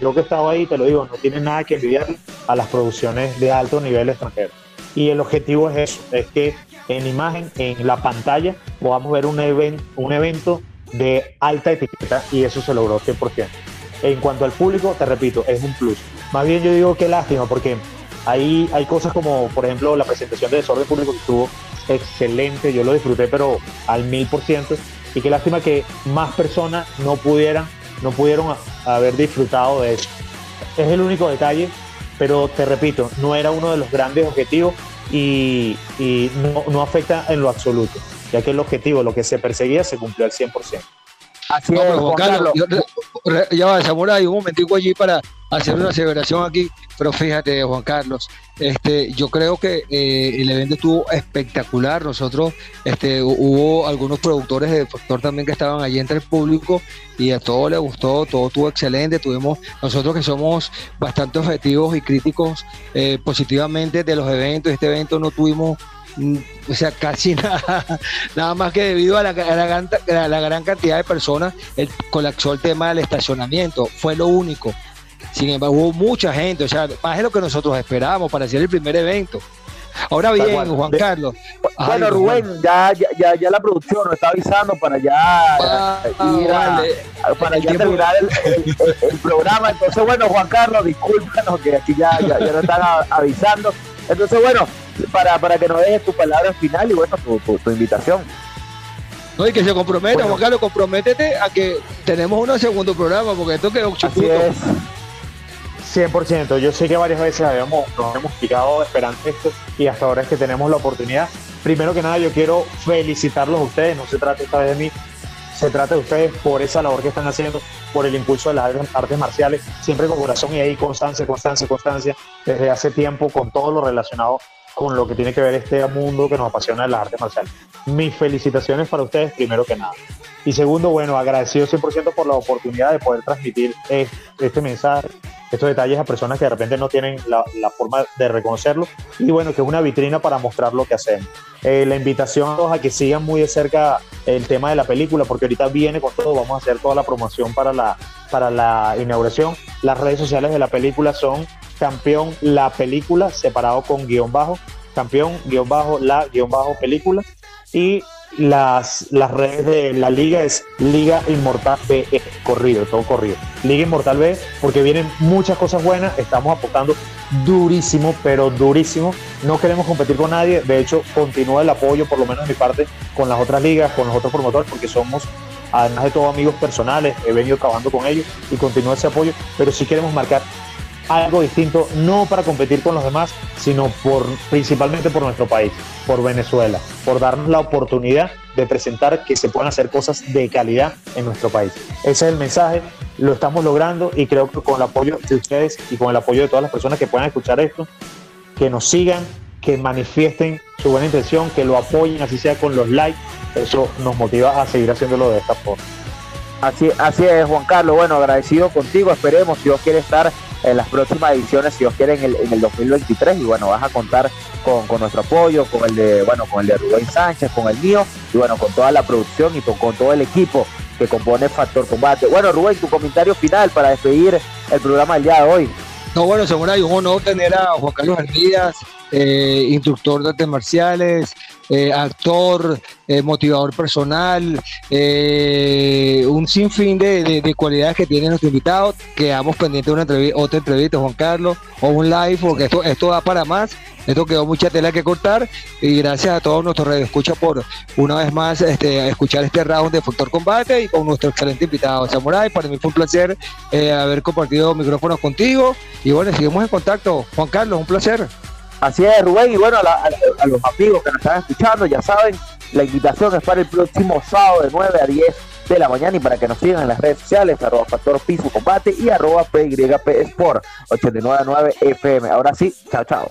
yo que he estado ahí, te lo digo, no tiene nada que envidiar a las producciones de alto nivel extranjero. Y el objetivo es eso, es que en imagen, en la pantalla, podamos ver un, even- un evento de alta etiqueta y eso se logró 100%. En cuanto al público, te repito, es un plus. Más bien yo digo que lástima porque ahí hay cosas como, por ejemplo, la presentación de Desorden Público que estuvo excelente, yo lo disfruté pero al mil por ciento y qué lástima que más personas no pudieran no pudieron haber disfrutado de eso. Es el único detalle, pero te repito, no era uno de los grandes objetivos y, y no, no afecta en lo absoluto, ya que el objetivo, lo que se perseguía, se cumplió al 100%. Así No, es, Juan Carlos, Carlos. yo- re- ya va, Samurai, un momentico allí para hacer una aseveración aquí, pero fíjate, Juan Carlos, este, yo creo que eh, el evento estuvo espectacular. Nosotros, este, hu- hubo algunos productores de Factor también que estaban allí entre el público y a todos les gustó, todo estuvo excelente. Tuvimos, nosotros que somos bastante objetivos y críticos eh, positivamente de los eventos, este evento no tuvimos mm, o sea, casi [LAUGHS] nada, nada más que debido a la, a la gran, a la gran cantidad de personas, el, colapsó el tema del estacionamiento, fue lo único. Sin embargo, hubo mucha gente, o sea, más de lo que nosotros esperábamos para hacer el primer evento. Ahora bien. Juan Carlos. Ay, Bueno, Rubén, ya, ya, ya, ya la producción nos está avisando para ya Ah, ir a- vale. para El ya terminar el, el- el- el programa. Entonces, bueno, Juan Carlos, discúlpanos que aquí ya, ya, ya nos están avisando. Entonces, bueno, para, para que nos dejes tu palabra final y bueno, tu, tu, tu invitación. No, y que se comprometa, Bueno. Juan Carlos, comprométete a que tenemos un segundo programa, porque esto quedó Así chuputo. es. 100%, yo sé que varias veces habíamos, nos habíamos picado esperando esto y hasta ahora es que tenemos la oportunidad. Primero que nada, yo quiero felicitarlos a ustedes, no se trata esta vez de mí, se trata de ustedes por esa labor que están haciendo, por el impulso de las artes marciales, siempre con corazón y ahí constancia, constancia, constancia, desde hace tiempo con todo lo relacionado con lo que tiene que ver este mundo que nos apasiona las artes marciales. Mis felicitaciones para ustedes, primero que nada. Y segundo, bueno, agradecido 100% por la oportunidad de poder transmitir es- este mensaje, estos detalles a personas que de repente no tienen la, la forma de reconocerlo y bueno, que es una vitrina para mostrar lo que hacemos. Eh, la invitación a todos a que sigan muy de cerca el tema de la película, porque ahorita viene con todo, vamos a hacer toda la promoción para la, para la inauguración. Las redes sociales de la película son campeón la película, separado con guion bajo, campeón guion bajo la guion bajo película y las, las redes de la liga es Liga Inmortal B, eh, corrido, todo corrido. Liga Inmortal B, porque vienen muchas cosas buenas, estamos apostando durísimo, pero durísimo. No queremos competir con nadie, de hecho, continúa el apoyo, por lo menos de mi parte, con las otras ligas, con los otros promotores, porque somos, además de todo, amigos personales, he venido trabajando con ellos y continúa ese apoyo, pero sí queremos marcar algo distinto, no para competir con los demás, sino por principalmente por nuestro país, por Venezuela, por darnos la oportunidad de presentar que se pueden hacer cosas de calidad en nuestro país. Ese es el mensaje, lo estamos logrando y creo que con el apoyo de ustedes y con el apoyo de todas las personas que puedan escuchar esto, que nos sigan, que manifiesten su buena intención, que lo apoyen, así sea con los likes, eso nos motiva a seguir haciéndolo de esta forma. Así, así es, Juan Carlos. Bueno, agradecido contigo. Esperemos, si Dios quiere estar en las próximas ediciones, si Dios quiere, en el, en el 2023. Y bueno, vas a contar con, con nuestro apoyo, con el de, bueno, con el de Rubén Sánchez, con el mío, y bueno, con toda la producción y con, con todo el equipo que compone Factor Combate. Bueno, Rubén, tu comentario final para despedir el programa del día de hoy. No, bueno, Samurai, un honor tener a Juan Carlos Hermías, eh, instructor de artes marciales, eh, actor, eh, motivador personal, eh, un sinfín de, de- de cualidades que tiene nuestro invitado. Quedamos pendientes de una entrevista, otra entrevista, Juan Carlos, o un live, porque esto, esto da para más. Esto quedó mucha tela que cortar y gracias a todos nuestros radioescuchas por una vez más este, escuchar este round de Factor Combate y con nuestro excelente invitado Samurai. Para mí fue un placer haber compartido micrófonos contigo y bueno, seguimos en contacto. Juan Carlos, un placer. Así es, Rubén, y bueno, a, los amigos que nos están escuchando, ya saben, la invitación es para el próximo sábado de 9 a 10 de la mañana y para que nos sigan en las redes sociales, arroba Factor Piso Combate y arroba PYP Sport 899 FM. Ahora sí, chao, chao.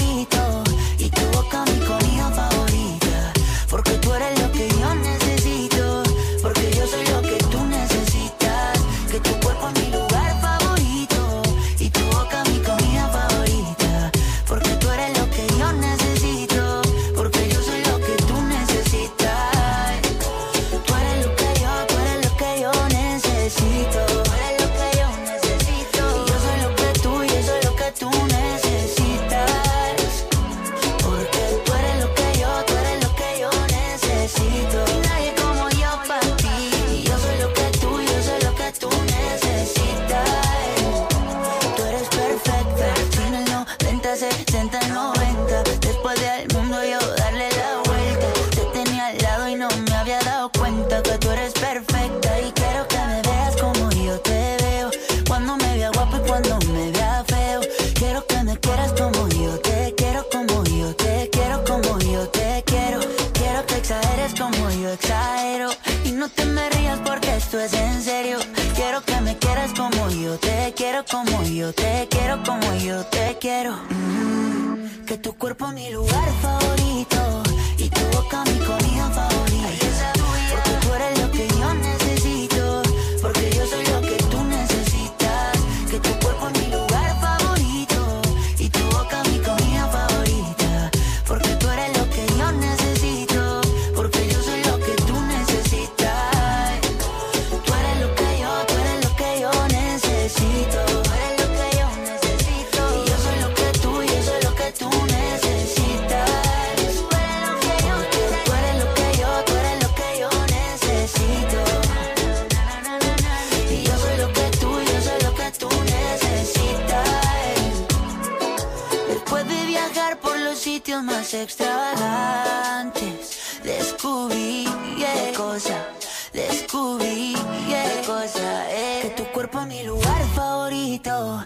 te quiero como yo te quiero, como yo te quiero. Mm, que tu cuerpo es mi lugar favorito extravagantes. Descubrí yeah, cosa, descubrí yeah, cosa. Eh. Que tu cuerpo es mi lugar favorito